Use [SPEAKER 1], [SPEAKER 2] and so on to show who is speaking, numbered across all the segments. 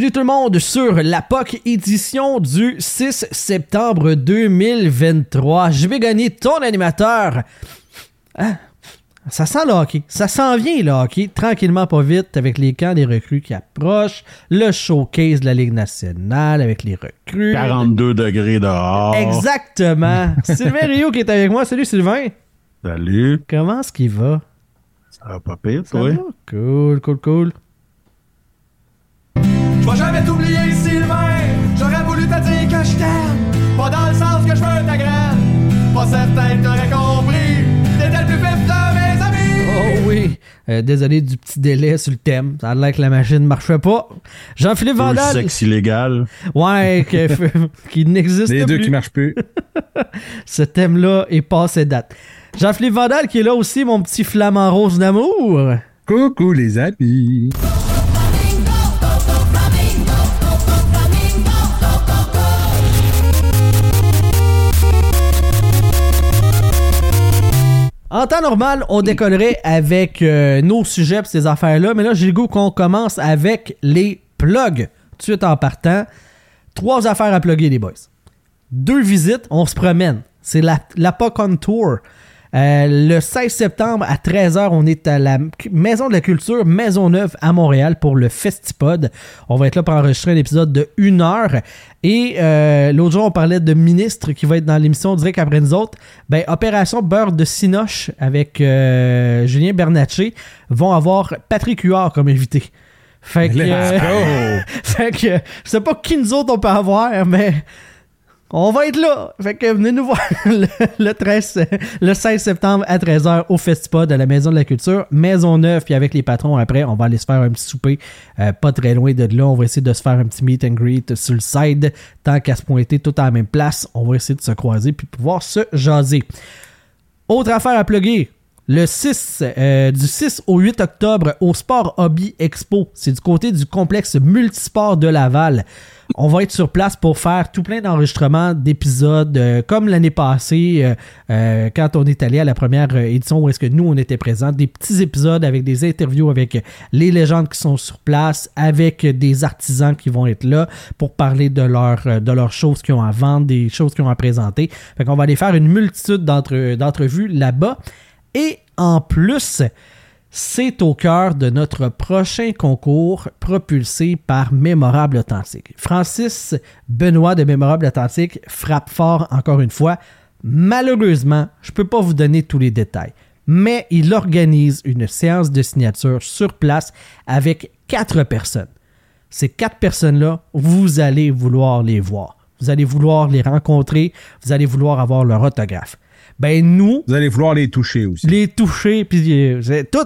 [SPEAKER 1] Bienvenue tout le monde sur la POC édition du 6 septembre 2023. Je vais gagner ton animateur. Ah, ça sent le hockey. Ça s'en vient le hockey, tranquillement pas vite, avec les camps des recrues qui approchent, le showcase de la Ligue nationale avec les recrues.
[SPEAKER 2] 42 degrés dehors.
[SPEAKER 1] Exactement. Sylvain Rio qui est avec moi. Salut Sylvain.
[SPEAKER 2] Salut.
[SPEAKER 1] Comment est-ce qu'il va?
[SPEAKER 2] Ça va pas pire, toi?
[SPEAKER 1] Cool, cool, cool.
[SPEAKER 3] Je vais jamais t'oublier, Sylvain. J'aurais voulu te dire que je t'aime. Pas dans le sens que je veux ta graine. Pas certain que t'aurais compris. T'étais le plus vif de mes amis.
[SPEAKER 1] Oh oui. Euh, désolé du petit délai sur le thème. Ça a l'air que la machine marchait pas. Jean-Philippe Vandal.
[SPEAKER 2] sexe illégal.
[SPEAKER 1] Ouais, qui n'existe
[SPEAKER 4] Les deux
[SPEAKER 1] plus.
[SPEAKER 4] qui marchent plus.
[SPEAKER 1] Ce thème-là est passé date. Jean-Philippe Vandal qui est là aussi, mon petit flamant rose d'amour.
[SPEAKER 4] Coucou les amis.
[SPEAKER 1] En temps normal, on décollerait avec euh, nos sujets et ces affaires-là, mais là, j'ai le goût qu'on commence avec les plugs. Tout de suite en partant. Trois affaires à plugger, les boys. Deux visites, on se promène. C'est la, la Tour. Euh, le 16 septembre à 13h, on est à la Maison de la Culture Maisonneuve à Montréal pour le Festipod. On va être là pour enregistrer un épisode de 1 heure. Et euh, l'autre jour, on parlait de ministre qui va être dans l'émission direct après nous autres. Ben, Opération Beurre de Sinoche avec euh, Julien Bernatchez vont avoir Patrick Huard comme invité. Fait que, euh, fait que je sais pas qui nous autres on peut avoir, mais on va être là. Fait que venez nous voir le, le 13, le 16 septembre à 13h au Festipod à la Maison de la Culture. Maison neuve, puis avec les patrons après, on va aller se faire un petit souper euh, pas très loin de là. On va essayer de se faire un petit meet and greet sur le side. Tant qu'à se pointer tout à la même place, on va essayer de se croiser puis pouvoir se jaser. Autre affaire à plugger. Le 6, euh, du 6 au 8 octobre au Sport Hobby Expo. C'est du côté du complexe multisport de Laval. On va être sur place pour faire tout plein d'enregistrements d'épisodes, euh, comme l'année passée, euh, quand on est allé à la première édition où est-ce que nous, on était présents. Des petits épisodes avec des interviews avec les légendes qui sont sur place, avec des artisans qui vont être là pour parler de, leur, de leurs choses qu'ils ont à vendre, des choses qu'ils ont à présenter. Fait qu'on va aller faire une multitude d'entre- d'entrevues là-bas. Et en plus, c'est au cœur de notre prochain concours propulsé par Mémorable Authentique. Francis Benoît de Mémorable Authentique frappe fort encore une fois. Malheureusement, je ne peux pas vous donner tous les détails, mais il organise une séance de signature sur place avec quatre personnes. Ces quatre personnes-là, vous allez vouloir les voir. Vous allez vouloir les rencontrer, vous allez vouloir avoir leur autographe. Ben nous,
[SPEAKER 4] Vous allez vouloir les toucher aussi.
[SPEAKER 1] les toucher, puis c'est tout.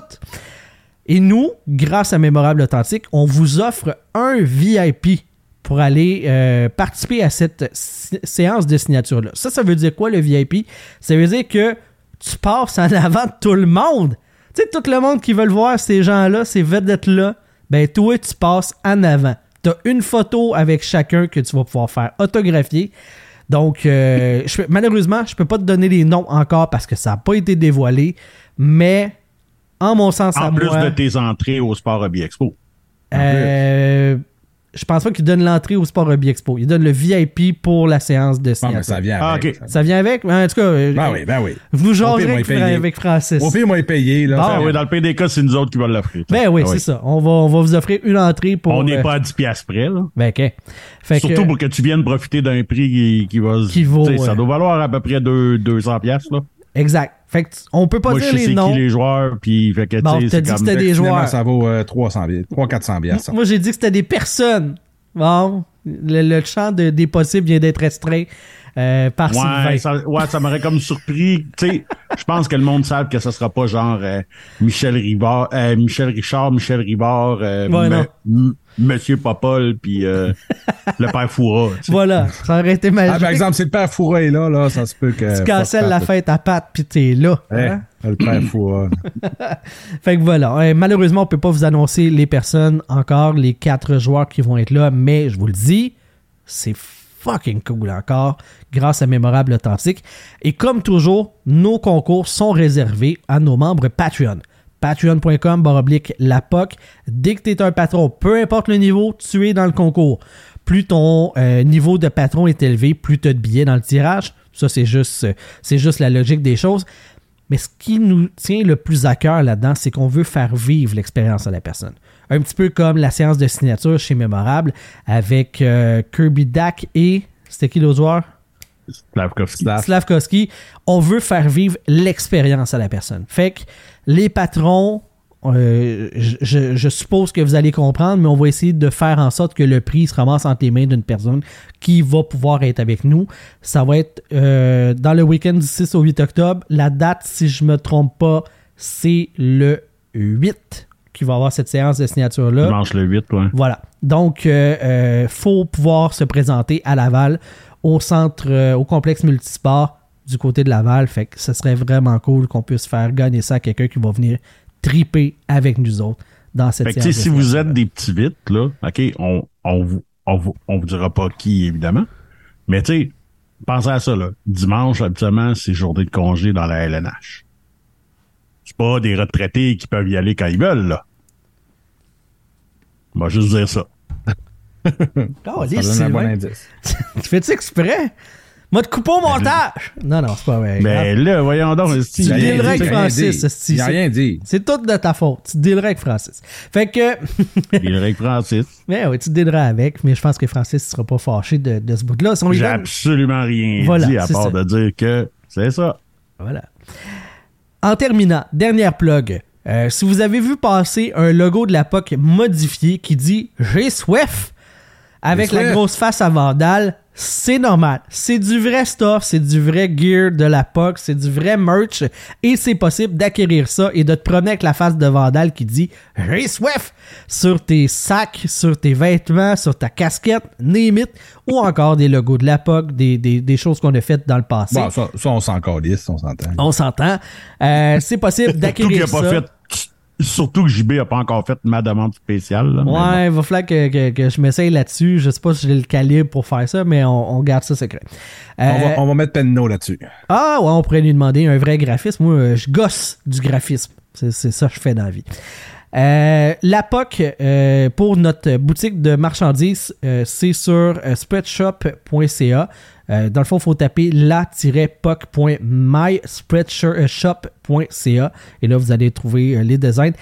[SPEAKER 1] Et nous, grâce à Mémorable Authentique, on vous offre un VIP pour aller euh, participer à cette sé- séance de signature-là. Ça, ça veut dire quoi le VIP? Ça veut dire que tu passes en avant de tout le monde. Tu sais, tout le monde qui veut le voir, ces gens-là, ces vedettes-là, ben toi, tu passes en avant. Tu as une photo avec chacun que tu vas pouvoir faire autographier. Donc, euh, je malheureusement, je peux pas te donner les noms encore parce que ça n'a pas été dévoilé, mais en mon sens à
[SPEAKER 2] En plus
[SPEAKER 1] moi,
[SPEAKER 2] de tes entrées au Sport Hobby Expo.
[SPEAKER 1] euh, je pense pas qu'il donne l'entrée au Sport Hobby Expo. Il donne le VIP pour la séance de
[SPEAKER 4] Ah,
[SPEAKER 1] signature.
[SPEAKER 4] mais ça vient
[SPEAKER 2] Ah,
[SPEAKER 4] avec.
[SPEAKER 1] Ça vient avec? En tout cas, euh,
[SPEAKER 4] Ben oui, ben oui.
[SPEAKER 1] vous jaserez
[SPEAKER 4] pire,
[SPEAKER 1] avec, avec Francis.
[SPEAKER 4] Au pire, moi, il payé, là.
[SPEAKER 2] Ah oui, dans le PDK, c'est nous autres qui va l'offrir.
[SPEAKER 1] Ben oui,
[SPEAKER 2] Ah
[SPEAKER 1] c'est ça. On va, on va vous offrir une entrée pour...
[SPEAKER 2] On n'est
[SPEAKER 1] euh,
[SPEAKER 2] pas à 10 piastres près, là.
[SPEAKER 1] Ben, ok. Fait
[SPEAKER 2] Surtout
[SPEAKER 1] que,
[SPEAKER 2] pour que tu viennes profiter d'un prix qui, qui va...
[SPEAKER 1] Qui vaut,
[SPEAKER 2] tu sais, Ça
[SPEAKER 1] ouais.
[SPEAKER 2] doit valoir à peu près deux- 200 piastres, là.
[SPEAKER 1] Exact. Fait que, on peut pas
[SPEAKER 2] Moi,
[SPEAKER 1] dire
[SPEAKER 2] je
[SPEAKER 1] les
[SPEAKER 2] sais
[SPEAKER 1] noms.
[SPEAKER 2] qui les joueurs, puis fait que,
[SPEAKER 1] Bon,
[SPEAKER 2] tu
[SPEAKER 1] t'as
[SPEAKER 2] sais,
[SPEAKER 1] dit que c'était des joueurs.
[SPEAKER 4] ça vaut euh, 300 billets, 300-400 billets. ça.
[SPEAKER 1] Moi, j'ai dit que c'était des personnes. Bon, Le, le champ de- des possibles vient d'être restreint euh, par Sylvain.
[SPEAKER 2] Ouais, ça, ouais, ça m'aurait comme surpris. Tu sais, je pense que le monde sait que ce sera pas genre euh, Michel Rivard, euh, Michel Richard, Michel Rivard, euh,
[SPEAKER 1] Ouais,
[SPEAKER 2] M-
[SPEAKER 1] non.
[SPEAKER 2] M- Monsieur Popol, puis euh, le père Foura. tu sais.
[SPEAKER 1] Voilà, ça aurait été magique.
[SPEAKER 4] Ah, par exemple, si le père Foura est là, là, ça se peut que.
[SPEAKER 1] tu cancelles la fête à Pat, puis t'es là.
[SPEAKER 4] Ouais,
[SPEAKER 1] hein?
[SPEAKER 4] le père Foura.
[SPEAKER 1] Fait que voilà. Malheureusement, on peut pas vous annoncer les personnes encore, les quatre joueurs qui vont être là, mais je vous le dis, c'est fucking cool encore, grâce à Mémorable Authentique. Et comme toujours, nos concours sont réservés à nos membres Patreon. Patreon.com baroblique la POC. Dès que tu un patron, peu importe le niveau, tu es dans le concours. Plus ton euh, niveau de patron est élevé, plus tu as de billets dans le tirage. Ça, c'est juste, c'est juste la logique des choses. Mais ce qui nous tient le plus à cœur là-dedans, c'est qu'on veut faire vivre l'expérience à la personne. Un petit peu comme la séance de signature chez Mémorable avec euh, Kirby Dak et. C'était qui l'autre joueur?
[SPEAKER 2] Slavkovski.
[SPEAKER 4] Slav.
[SPEAKER 1] Slavkovski. On veut faire vivre l'expérience à la personne. Fait que les patrons, euh, je, je- je suppose que vous allez comprendre, mais on va essayer de faire en sorte que le prix se ramasse entre les mains d'une personne qui va pouvoir être avec nous. Ça va être euh, dans le week-end du 6 au 8 octobre. La date, si je me trompe pas, c'est le 8 qui va avoir cette séance de signature-là.
[SPEAKER 2] Dimanche le 8, ouais.
[SPEAKER 1] Voilà. Donc, euh, euh, faut pouvoir se présenter à Laval, au centre, euh, au complexe multisport du côté de Laval. Fait que ce serait vraiment cool qu'on puisse faire gagner ça à quelqu'un qui va venir triper avec nous autres dans cette
[SPEAKER 2] Fait que, si vous êtes des petits vites, là, OK, on, on, vous, on, vous, on vous dira pas qui, évidemment. Mais, tu sais, pensez à ça, là. Dimanche, habituellement, c'est journée de congé dans la LNH. C'est pas des retraités qui peuvent y aller quand ils veulent, là. On va juste dire ça.
[SPEAKER 1] Oh,
[SPEAKER 4] Ça
[SPEAKER 1] les
[SPEAKER 4] donne un bon
[SPEAKER 1] tu fais-tu exprès? Moi, de couper au montage! Non, non, c'est pas vrai.
[SPEAKER 2] Mais là, voyons donc,
[SPEAKER 1] tu dealerais avec Francis,
[SPEAKER 4] Il a
[SPEAKER 1] c'est-
[SPEAKER 4] rien dit.
[SPEAKER 1] C'est tout de ta faute. Tu dealerais avec Francis. Fait que,
[SPEAKER 2] il est avec Francis.
[SPEAKER 1] mais oui, tu dealerais avec, mais je pense que Francis ne sera pas fâché de, de ce bout-là.
[SPEAKER 2] J'ai
[SPEAKER 1] donne-
[SPEAKER 2] absolument rien
[SPEAKER 1] Voilà,
[SPEAKER 2] dit à
[SPEAKER 1] c'est
[SPEAKER 2] part
[SPEAKER 1] ça.
[SPEAKER 2] de dire que c'est ça.
[SPEAKER 1] Voilà. En terminant, dernière plug. Euh, si vous avez vu passer un logo de la POC modifié qui dit J'ai soif avec la grosse face à Vandal, c'est normal. C'est du vrai stuff, c'est du vrai gear de la POC, c'est du vrai merch et c'est possible d'acquérir ça et de te promener avec la face de Vandal qui dit J'ai soif sur tes sacs, sur tes vêtements, sur ta casquette, name it, ou encore des logos de la POC, des, des- des choses qu'on a faites dans le passé.
[SPEAKER 4] Bon, ça, ça, on s'en calisse, on s'entend.
[SPEAKER 1] On s'entend. Euh, c'est possible d'acquérir
[SPEAKER 2] a pas
[SPEAKER 1] ça.
[SPEAKER 2] fait. Surtout que JB a pas encore fait ma demande spéciale. là, mais bon.
[SPEAKER 1] Ouais, il va falloir que, que- que je m'essaye là-dessus. Je sais pas si j'ai le calibre pour faire ça, mais on, on garde ça secret. Euh,
[SPEAKER 4] On, va, on va mettre Penno là-dessus.
[SPEAKER 1] Ah ouais, on pourrait lui demander un vrai graphisme. Moi, euh, je gosse du graphisme. C'est c'est ça que je fais dans la vie. Euh, la POC, euh, pour notre boutique de marchandises, euh, c'est sur spreadshop.ca. Dans le fond, il faut taper la-poc.myspreadshop.ca et là, vous allez trouver les designs.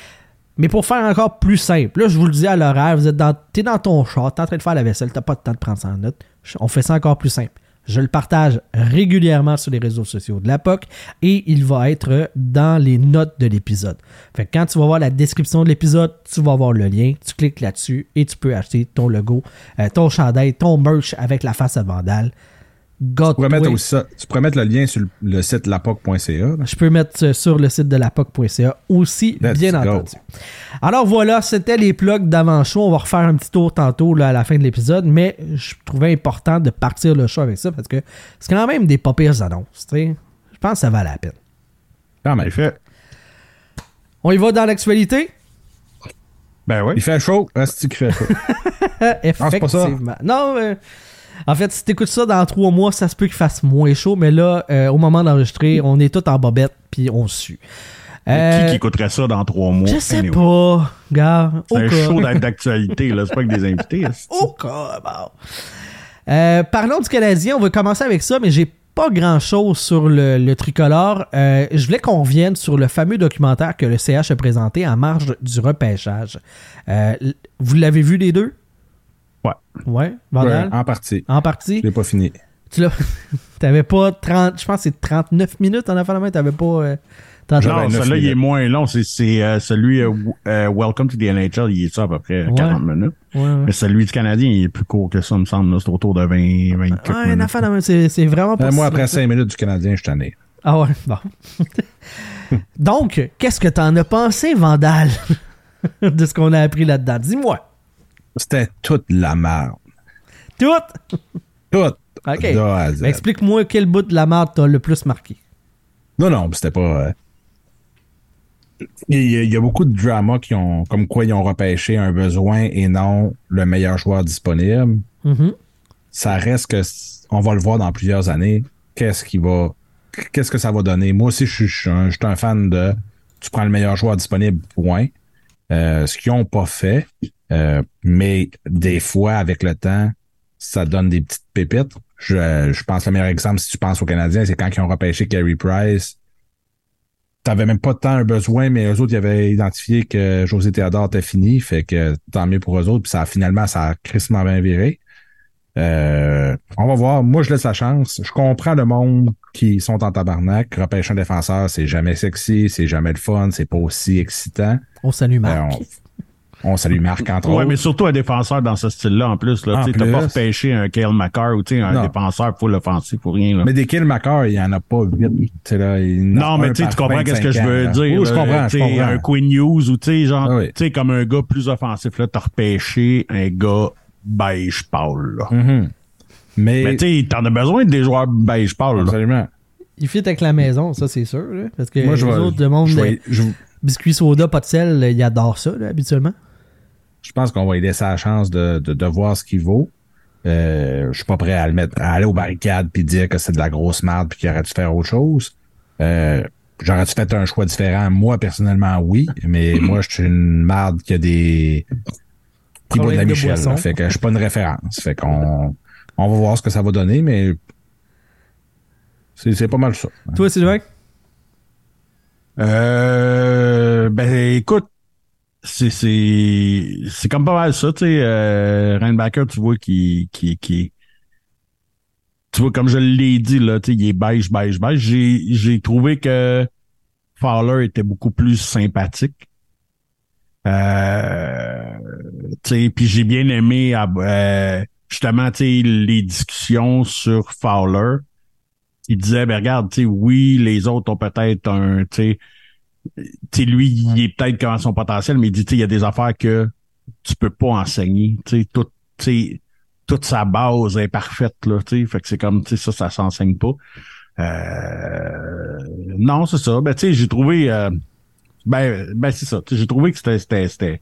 [SPEAKER 1] Mais pour faire encore plus simple, là, je vous le dis à l'horaire, vous êtes dans, t'es dans ton char, t'es en train de faire la vaisselle, t'as pas de temps de prendre ça en note. On fait ça encore plus simple. Je le partage régulièrement sur les réseaux sociaux de la POC et il va être dans les notes de l'épisode. Fait que quand tu vas voir la description de l'épisode, tu vas voir le lien, tu cliques là-dessus et tu peux acheter ton logo, euh, ton chandail, ton merch avec la face à Vandal. God
[SPEAKER 4] Tu pourrais, mettre
[SPEAKER 1] toi.
[SPEAKER 4] aussi ça, tu pourrais mettre le lien sur le, le site lapoc.ca.
[SPEAKER 1] Je peux mettre sur le site de lapoc.ca aussi,
[SPEAKER 4] Let's
[SPEAKER 1] bien
[SPEAKER 4] go.
[SPEAKER 1] entendu. Alors voilà, c'était les plugs d'avant-show. On va refaire un petit tour tantôt là, à la fin de l'épisode, mais je trouvais important de partir le show avec ça parce que c'est quand même des pas pires annonces. Je pense que ça valait la peine.
[SPEAKER 4] Quand
[SPEAKER 2] En
[SPEAKER 4] même.
[SPEAKER 2] effet.
[SPEAKER 1] On y va dans l'actualité?
[SPEAKER 2] Ben oui.
[SPEAKER 4] Il fait chaud. Reste qu'il fait chaud.
[SPEAKER 1] Euh,
[SPEAKER 4] c'est pas ça.
[SPEAKER 1] Effectivement. Non, euh, en fait, si t'écoutes ça dans trois mois, ça se peut qu'il fasse moins chaud, mais là, euh, au moment d'enregistrer, on est tous en bobette puis on sue.
[SPEAKER 2] Mais
[SPEAKER 1] Euh,
[SPEAKER 2] Qui qui écouterait ça dans trois mois?
[SPEAKER 1] Je sais
[SPEAKER 2] Anyway.
[SPEAKER 1] pas, gars.
[SPEAKER 2] C'est un show d'être d'actualité, là. C'est pas que des invités.
[SPEAKER 1] Au cas, bon. Euh, parlons du Canadien, on va commencer avec ça, mais j'ai pas grand chose sur le, le tricolore. Euh, je voulais qu'on revienne sur le fameux documentaire que le CH a présenté en marge du repêchage. Vous l'avez vu les deux?
[SPEAKER 2] Ouais.
[SPEAKER 1] Ouais, Vandal?
[SPEAKER 4] Ouais, en partie.
[SPEAKER 1] En partie?
[SPEAKER 4] Je l'ai pas fini.
[SPEAKER 1] Tu l'as. T'avais pas 30. Je pense que c'est 39 minutes en affaire de main. T'avais pas. euh,
[SPEAKER 2] Non, celui-là, il est moins long. C'est, c'est euh, celui euh, euh, Welcome to the NHL, il est ça à peu près
[SPEAKER 1] Ouais.
[SPEAKER 2] 40 minutes.
[SPEAKER 1] Ouais, ouais.
[SPEAKER 2] Mais celui du Canadien, il est plus court que ça, me semble. là. C'est autour de 20, 24
[SPEAKER 1] Ouais, une
[SPEAKER 2] minutes.
[SPEAKER 1] affaire c'est c'est vraiment pas
[SPEAKER 4] Euh, moi, après
[SPEAKER 1] long que ça.
[SPEAKER 4] 5 minutes du Canadien, je suis tanné.
[SPEAKER 1] Ah ouais, bon. Donc, qu'est-ce que t'en as pensé, Vandal, de ce qu'on a appris là-dedans? Dis-moi.
[SPEAKER 4] C'était toute la merde.
[SPEAKER 1] Tout!
[SPEAKER 4] Toute.
[SPEAKER 1] OK. Explique-moi quel bout de la merde t'as le plus marqué.
[SPEAKER 4] Non, non, c'était pas. euh, Il y, a, il y a beaucoup de dramas qui ont, comme quoi ils ont repêché un besoin et non le meilleur joueur disponible.
[SPEAKER 1] Mhm.
[SPEAKER 4] Ça reste que on va le voir dans plusieurs années. Qu'est-ce qui va, qu'est-ce que ça va donner? Moi aussi, je suis, un, je suis un fan de. Tu prends le meilleur joueur disponible. Point. Euh, ce qu'ils ont pas fait, euh, mais des fois avec le temps, ça donne des petites pépites. Je, je pense que le meilleur exemple, si tu penses aux Canadiens, c'est quand ils ont repêché Carey Price. T'avais même pas tant un besoin, mais eux autres, ils avaient identifié que José Théodore était fini, fait que tant mieux pour eux autres, puis ça a finalement, ça a crissement bien viré. Euh, on va voir. Moi, je laisse la chance. Je comprends le monde qui sont en tabarnak. Repêcher un défenseur, c'est jamais sexy, c'est jamais le fun, c'est pas aussi excitant.
[SPEAKER 1] On salue
[SPEAKER 4] Euh, on, on salue Marc, entre
[SPEAKER 2] Ouais,
[SPEAKER 4] autres.
[SPEAKER 2] mais surtout un défenseur dans ce style-là, en plus. Là, Tu t'as pas repêché un Kale McCarr ou tu un
[SPEAKER 4] Non.
[SPEAKER 2] défenseur full offensif pour rien. Là.
[SPEAKER 4] Mais des Macar, il y en a pas vite. Tu là, il
[SPEAKER 2] Non, mais tu tu comprends qu'est-ce que
[SPEAKER 4] 25
[SPEAKER 2] je veux dire.
[SPEAKER 4] Oui, je comprends,
[SPEAKER 2] Tu
[SPEAKER 4] je.
[SPEAKER 2] Un Quinn Hughes ou tu sais, genre,
[SPEAKER 4] Ah oui.
[SPEAKER 2] tu sais, comme un gars plus offensif, là, t'as repêché un gars beige pâle, là.
[SPEAKER 4] Mhm. Mais,
[SPEAKER 2] Mais tu sais, t'en as besoin des joueurs beige pâle,
[SPEAKER 4] absolument.
[SPEAKER 1] Il fit avec la maison, ça c'est sûr. là, parce que
[SPEAKER 4] Moi, je
[SPEAKER 1] les
[SPEAKER 4] vais,
[SPEAKER 1] autres, le monde,
[SPEAKER 4] je, vais- je-
[SPEAKER 1] biscuits soda, pas de sel, ils adorent ça, là, habituellement.
[SPEAKER 4] Je pense qu'on va lui laisser la chance de, de, de voir ce qu'il vaut. Euh, je suis pas prêt à le mettre, à aller aux barricades puis dire que c'est de la grosse merde puis qu'il aurait dû faire autre chose. Euh, J'aurais-tu fait un choix différent? Moi, personnellement, oui, mais moi, je suis une merde qui a des. qui boit de la Michel. là. Fait que je suis pas une référence. Fait qu'on on va voir ce que ça va donner, mais c'est c'est pas mal ça.
[SPEAKER 1] Toi, Sylvain?
[SPEAKER 2] Euh, ben, écoute, c'est, c'est, comme pas mal ça, tu sais, euh, Reinbacker, tu vois, qui, qui, qui, tu vois, comme je l'ai dit, là, tu sais, il est beige, beige, beige. J'ai, j'ai trouvé que Fowler était beaucoup plus sympathique. Euh, tu sais, puis j'ai bien aimé, euh, justement, tu sais, les discussions sur Fowler. Il disait, ben regarde, tu sais, oui, les autres ont peut-être un, tu sais, tu lui, il est peut-être à son potentiel, mais il dit, il y a des affaires que tu peux pas enseigner. Tu tout, tu sais, toute sa base est parfaite, là, tu. Fait que c'est comme, tu ça, ça s'enseigne pas. Euh, non, c'est ça. Ben, tu sais, j'ai trouvé, euh, ben, ben, c'est ça. J'ai trouvé que c'était, c'était, c'était,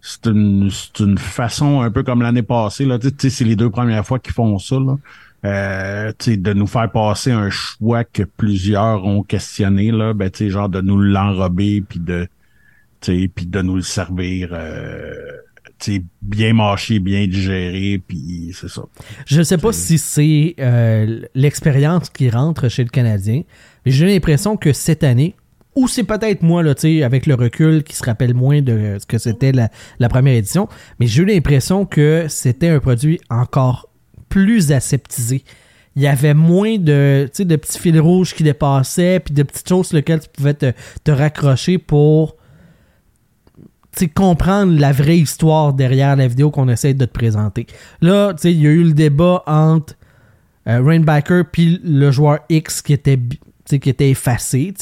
[SPEAKER 2] c'est une, c'est une façon un peu comme l'année passée, là. Tu sais, c'est les deux premières fois qu'ils font ça, là. Euh, de nous faire passer un choix que plusieurs ont questionné, là. Ben, genre de nous l'enrober puis de, puis nous le servir, euh, bien mâché, bien digéré, puis c'est ça.
[SPEAKER 1] Je ne sais pas si c'est euh, l'expérience qui rentre chez le Canadien, mais j'ai l'impression que cette année, ou c'est peut-être moi, là, avec le recul, qui se rappelle moins de ce que c'était la, la première édition, mais j'ai eu l'impression que c'était un produit encore plus aseptisé. Il y avait moins de, de petits fils rouges qui dépassaient, puis de petites choses sur lesquelles tu pouvais te, te raccrocher pour comprendre la vraie histoire derrière la vidéo qu'on essaie de te présenter. Là, il y a eu le débat entre euh, Rainbacker puis le joueur X qui était qui était effacé,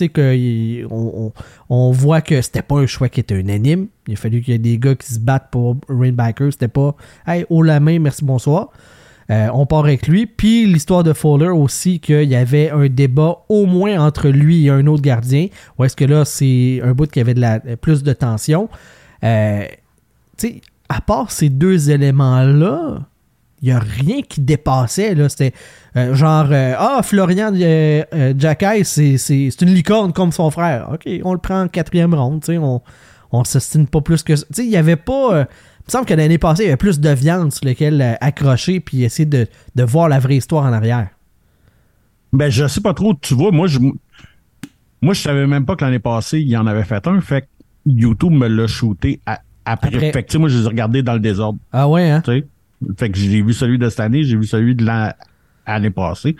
[SPEAKER 1] on- on voit que c'était pas un choix qui était unanime. Il a fallu qu'il y ait des gars qui se battent pour Rainbacker, c'était pas hey, haut la main, merci bonsoir. Euh, on part avec lui. Puis l'histoire de Fowler aussi, qu'il y avait un débat au moins entre lui et un autre gardien. Ou est-ce que là, c'est un bout qui avait de la, plus de tension. Euh, tu sais, à part ces deux éléments-là, il n'y a rien qui dépassait. C'était euh, genre, euh, ah, Florian euh, euh, Jacquet, c'est, c'est, une licorne comme son frère. OK, on le prend en quatrième ronde. On on s'estime pas plus que ça. Tu sais, il n'y avait pas. Il me semble que l'année passée, il y avait plus de viande sur laquelle euh, accrocher puis essayer de, de voir la vraie histoire en arrière.
[SPEAKER 2] Ben, je sais pas trop. Tu vois, moi, je, moi, je savais même pas que l'année passée, il y en avait fait un. Fait que YouTube me l'a shooté à- après.
[SPEAKER 1] Après.
[SPEAKER 2] Fait que, tu sais, moi, je les ai regardés dans le désordre,
[SPEAKER 1] Ah ouais, hein?
[SPEAKER 2] Fait que j'ai vu celui de cette année, j'ai vu celui de l'an- l'année passée.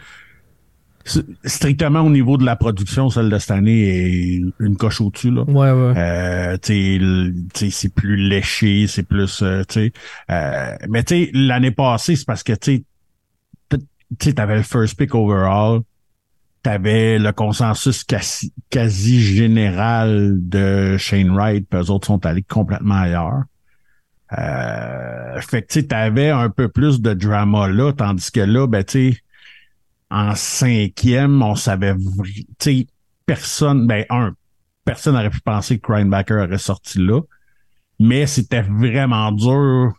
[SPEAKER 2] Strictement au niveau de la production, celle de cette année est une coche au-dessus. Là.
[SPEAKER 1] Ouais, ouais.
[SPEAKER 2] Euh, c'est plus léché, c'est plus, euh, euh, mais tu sais, l'année passée, c'est parce que tu t'avais le first pick overall, t'avais le consensus quasi, quasi général de Shane Wright, puis eux autres sont allés complètement ailleurs. Euh, fait que tu sais, t'avais un peu plus de drama là, tandis que là, ben tu sais, en cinquième, on savait, tu sais, personne, ben un, personne n'aurait pu penser que Crybacker aurait sorti là. Mais c'était vraiment dur.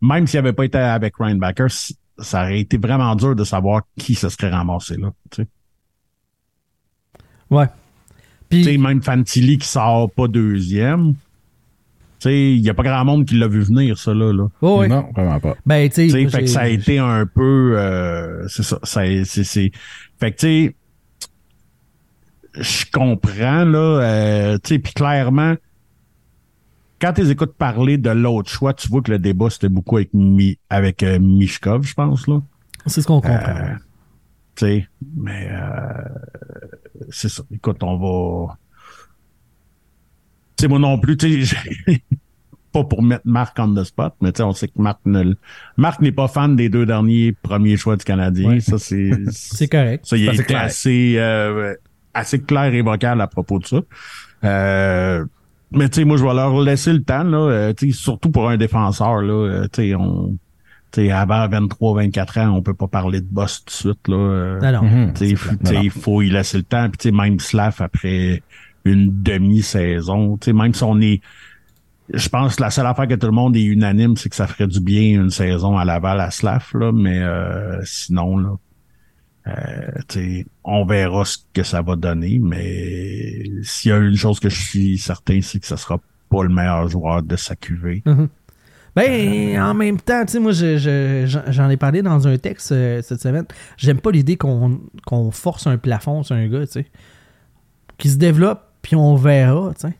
[SPEAKER 2] Même s'il avait pas été avec Crybacker, ça aurait été vraiment dur de savoir qui se serait ramassé là. Tu sais,
[SPEAKER 1] Ouais.
[SPEAKER 2] Tu sais, même Fantilli qui sort pas deuxième. Tu sais, il y a pas grand monde qui l'a vu venir, ça, là. là.
[SPEAKER 1] oh, ouais.
[SPEAKER 4] Non, vraiment pas.
[SPEAKER 1] Ben, tu sais,
[SPEAKER 2] Tu sais,
[SPEAKER 1] moi,
[SPEAKER 2] fait que ça a été un peu... euh, c'est ça. ça c'est, c'est... Fait que, tu sais, je comprends, là. euh, tu sais, puis clairement, quand tu les écoutes parler de l'autre choix, tu vois que le débat, c'était beaucoup avec, Mi, avec euh, Mishkov, je pense, là.
[SPEAKER 1] c'est ce qu'on comprend.
[SPEAKER 2] Euh, tu sais, mais euh, c'est ça. Écoute, on va. Tu sais, moi non plus, tu sais, j'ai- pas pour mettre Marc on the spot, mais tu sais, on sait que Marc ne, Marc n'est pas fan des deux derniers premiers choix du Canadien.
[SPEAKER 1] Ouais.
[SPEAKER 2] Ça, c'est.
[SPEAKER 1] c'est correct.
[SPEAKER 2] Ça, il
[SPEAKER 4] C'est assez
[SPEAKER 2] euh, assez clair et vocal à propos de ça. Euh, mais tu sais, moi, je vais leur laisser le temps, là, euh, tu sais, surtout pour un défenseur, là, euh, tu sais, on, tu sais, avant 23-24 ans, on peut pas parler de boss tout de suite, là.
[SPEAKER 1] Non,
[SPEAKER 2] sais, il faut y laisser le temps. Puis, tu sais, même Slav, après une demi-saison, tu sais, même si on est... Je pense que la seule affaire que tout le monde est unanime, c'est que ça ferait du bien une saison à Laval à Slav, là, mais euh, sinon, là, euh, on verra ce que ça va donner, mais s'il y a une chose que je suis certain, c'est que ça sera pas le meilleur joueur de sa cuvée.
[SPEAKER 1] Ben, en même temps, tu sais, moi, je- je- j'en j'en ai parlé dans un texte euh, cette semaine. J'aime pas l'idée qu'on qu'on force un plafond sur un gars, tu sais. Qui se développe, puis on verra, tu sais.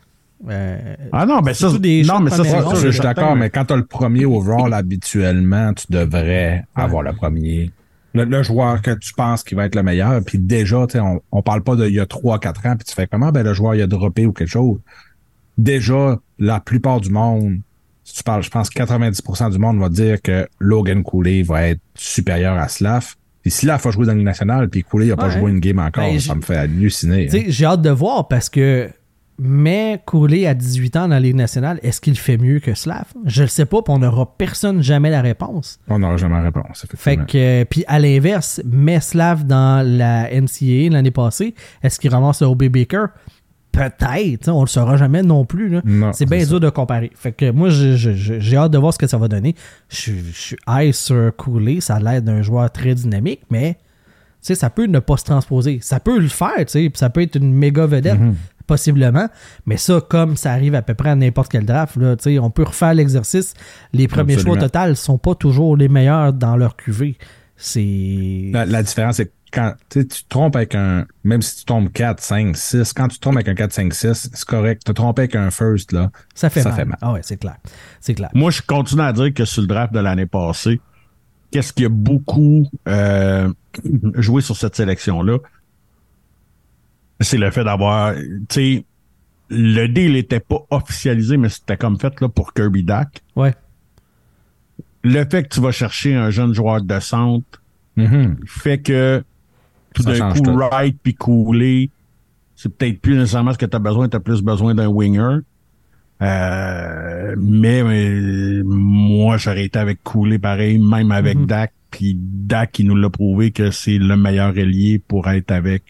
[SPEAKER 1] Euh,
[SPEAKER 2] Ah non, ben
[SPEAKER 1] C'est
[SPEAKER 2] ça,
[SPEAKER 1] des
[SPEAKER 2] non, mais ça,
[SPEAKER 1] ronde.
[SPEAKER 2] sûr,
[SPEAKER 4] je suis d'accord,
[SPEAKER 2] mais-
[SPEAKER 4] mais quand tu as le premier overall, habituellement, tu devrais avoir le premier. Le, le joueur que tu penses qui va être le meilleur, puis déjà, tu sais, on, on parle pas de il y a 3-4 ans, puis tu fais comment, ben le joueur il a droppé ou quelque chose. Déjà, la plupart du monde, si tu parles, je pense que 90% du monde va dire que Logan Cooley va être supérieur à Slav. Puis Slav a joué dans la Ligue nationale, puis Cooley a pas joué une game encore,
[SPEAKER 1] Ben,
[SPEAKER 4] ça me fait halluciner.
[SPEAKER 1] tu sais, j'ai hâte de voir parce que mais Cooley à 18 ans dans la Ligue nationale, est-ce qu'il fait mieux que Slav? Je le sais pas, puis on n'aura personne jamais la réponse.
[SPEAKER 4] On n'aura jamais la réponse,
[SPEAKER 1] Fait que, puis à l'inverse, Meslav dans la NCAA l'année passée, est-ce qu'il ramasse le OB Baker? Peut-être, on le saura jamais non plus. c'est bien dur de comparer. Fait que moi, j'ai hâte de voir ce que ça va donner. Je suis- high sur Cooley, ça a l'air d'un joueur très dynamique, mais ça peut ne pas se transposer. Ça peut le faire, ça peut être une méga vedette,
[SPEAKER 4] Mhm.
[SPEAKER 1] Possiblement. Mais ça, comme ça arrive à peu près à n'importe quel draft, là, tu sais, on peut refaire l'exercice. Les premiers
[SPEAKER 4] Absolument.
[SPEAKER 1] choix au total sont pas toujours les meilleurs dans leur QV. C'est.
[SPEAKER 4] La, la différence, c'est que quand tu tu te trompes avec un. Même si tu tombes 4, 5, 6, quand tu te trompes avec un 4, 5, 6, c'est correct. Te tromper avec un first, là.
[SPEAKER 1] Ça fait
[SPEAKER 4] ça
[SPEAKER 1] mal.
[SPEAKER 4] fait mal.
[SPEAKER 1] Ah ouais, c'est clair. C'est clair.
[SPEAKER 2] Moi, je continue à dire que sur le draft de l'année passée, qu'est-ce qui a beaucoup euh, joué sur cette sélection-là? C'est le fait d'avoir, tu sais, le deal n'était pas officialisé, mais c'était comme fait là, pour Kirby Dak.
[SPEAKER 1] Ouais.
[SPEAKER 2] Le fait que tu vas chercher un jeune joueur de centre
[SPEAKER 4] Mhm.
[SPEAKER 2] fait que tout d'un coup,
[SPEAKER 4] tout.
[SPEAKER 2] Wright puis Cooley, c'est peut-être plus nécessairement ce que tu as besoin, tu as plus besoin d'un winger. Euh, mais, mais, moi, j'aurais été avec Cooley pareil, même avec
[SPEAKER 1] Mhm.
[SPEAKER 2] Dak, puis Dak, il nous l'a prouvé que c'est le meilleur ailier pour être avec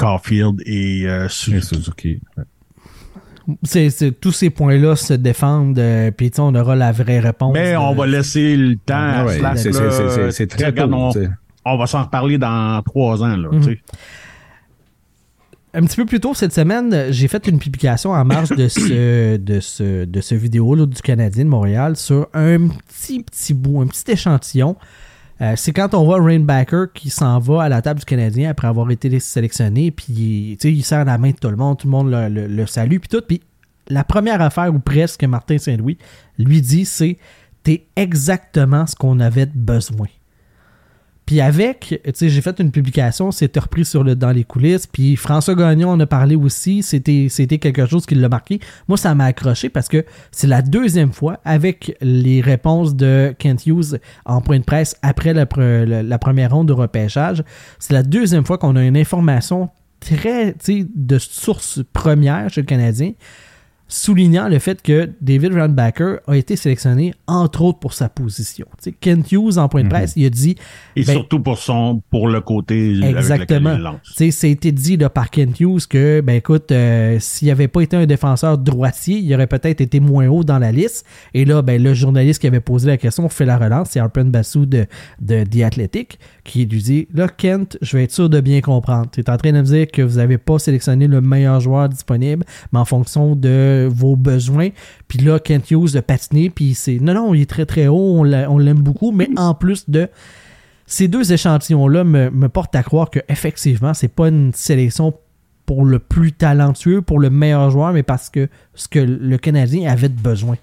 [SPEAKER 2] Caulfield et euh,
[SPEAKER 4] Et
[SPEAKER 2] Suzuki.
[SPEAKER 1] C'est- tous ces points-là se défendent, euh, puis on aura la vraie réponse.
[SPEAKER 2] Mais
[SPEAKER 1] de-
[SPEAKER 2] on va laisser le temps
[SPEAKER 4] Ah
[SPEAKER 2] à
[SPEAKER 4] c'est- très
[SPEAKER 2] Regarde,
[SPEAKER 4] tôt,
[SPEAKER 2] on, va s'en reparler dans trois ans, là,
[SPEAKER 1] Mhm. Un petit peu plus tôt cette semaine, j'ai fait une publication en marge de ce, de ce, de ce vidéo là, du Canadien de Montréal sur un petit, petit bout, un petit échantillon. Euh, c'est quand on voit Rainbacker qui s'en va à la table du Canadien après avoir été sélectionné, puis il serre la main de tout le monde, tout le monde le, le- le salue, puis tout. Puis la première affaire, ou presque, Martin Saint-Louis lui dit, c'est T'es exactement ce qu'on avait besoin. Puis avec, tu sais, j'ai fait une publication, c'était repris sur le, dans les coulisses. Puis François Gagnon en a parlé aussi. C'était, quelque chose qui l'a marqué. Moi, ça m'a accroché parce que c'est la deuxième fois avec les réponses de Kent Hughes en point de presse après la- la première ronde de repêchage. C'est la deuxième fois qu'on a une information très, tu sais, de source première chez le Canadien soulignant le fait que David Randbacker a été sélectionné entre autres pour sa position. Kent Hughes en point de presse, il a dit
[SPEAKER 2] Et
[SPEAKER 1] Ben-
[SPEAKER 2] surtout pour son pour le côté
[SPEAKER 1] Exactement.
[SPEAKER 2] avec
[SPEAKER 1] été dit là, par Kent Hughes que, ben écoute, euh, s'il n'avait pas été un défenseur droitier, il aurait peut-être été moins haut dans la liste. Et là, ben, le journaliste qui avait posé la question fait la relance, c'est Arpen Bassou de, de The Athletic, qui lui dit Là, Kent, je vais être sûr de bien comprendre. Tu es en train de me dire que vous n'avez pas sélectionné le meilleur joueur disponible, mais en fonction de vos besoins. Puis là, Kent Hughes a patiné, puis c'est non, non, il est très très haut, on l'a- on l'aime beaucoup, mais en plus de ces deux échantillons-là me, me portent à croire que effectivement, c'est pas une sélection pour le plus talentueux, pour le meilleur joueur, mais parce que ce que le Canadien avait de besoin.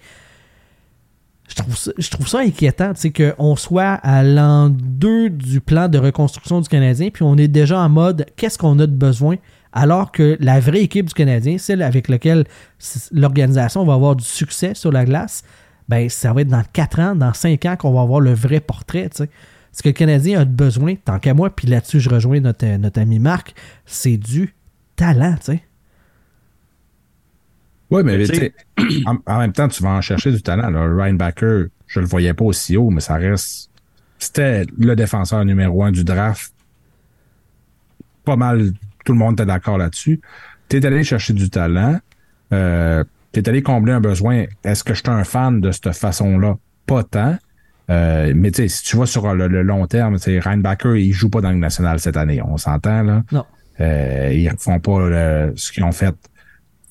[SPEAKER 1] Je trouve ça, je trouve ça inquiétant, sais, qu'on soit à l'an 2 du plan de reconstruction du Canadien, puis on est déjà en mode qu'est-ce qu'on a de besoin, alors que la vraie équipe du Canadien, celle avec laquelle l'organisation va avoir du succès sur la glace, ben ça va être dans 4 ans, dans 5 ans qu'on va avoir le vrai portrait, tu sais. Ce que le Canadien a de besoin, tant qu'à moi, puis là-dessus je rejoins notre, notre ami Marc, c'est du talent, tu sais.
[SPEAKER 4] Oui, mais en même temps, tu vas en chercher du talent. Là. Ryan Backer, je le voyais pas aussi haut, mais ça reste. C'était le défenseur numéro un du draft. Pas mal, tout le monde était d'accord là-dessus. Tu es allé chercher du talent. Euh, tu es allé combler un besoin. Est-ce que je suis un fan de cette façon-là? Pas tant. Euh, mais tu sais, si tu vas sur le, le long terme, tu sais, Ryan Backer, il joue pas dans le national cette année. On s'entend, là.
[SPEAKER 1] Non.
[SPEAKER 4] Euh, ils font pas euh, ce qu'ils ont fait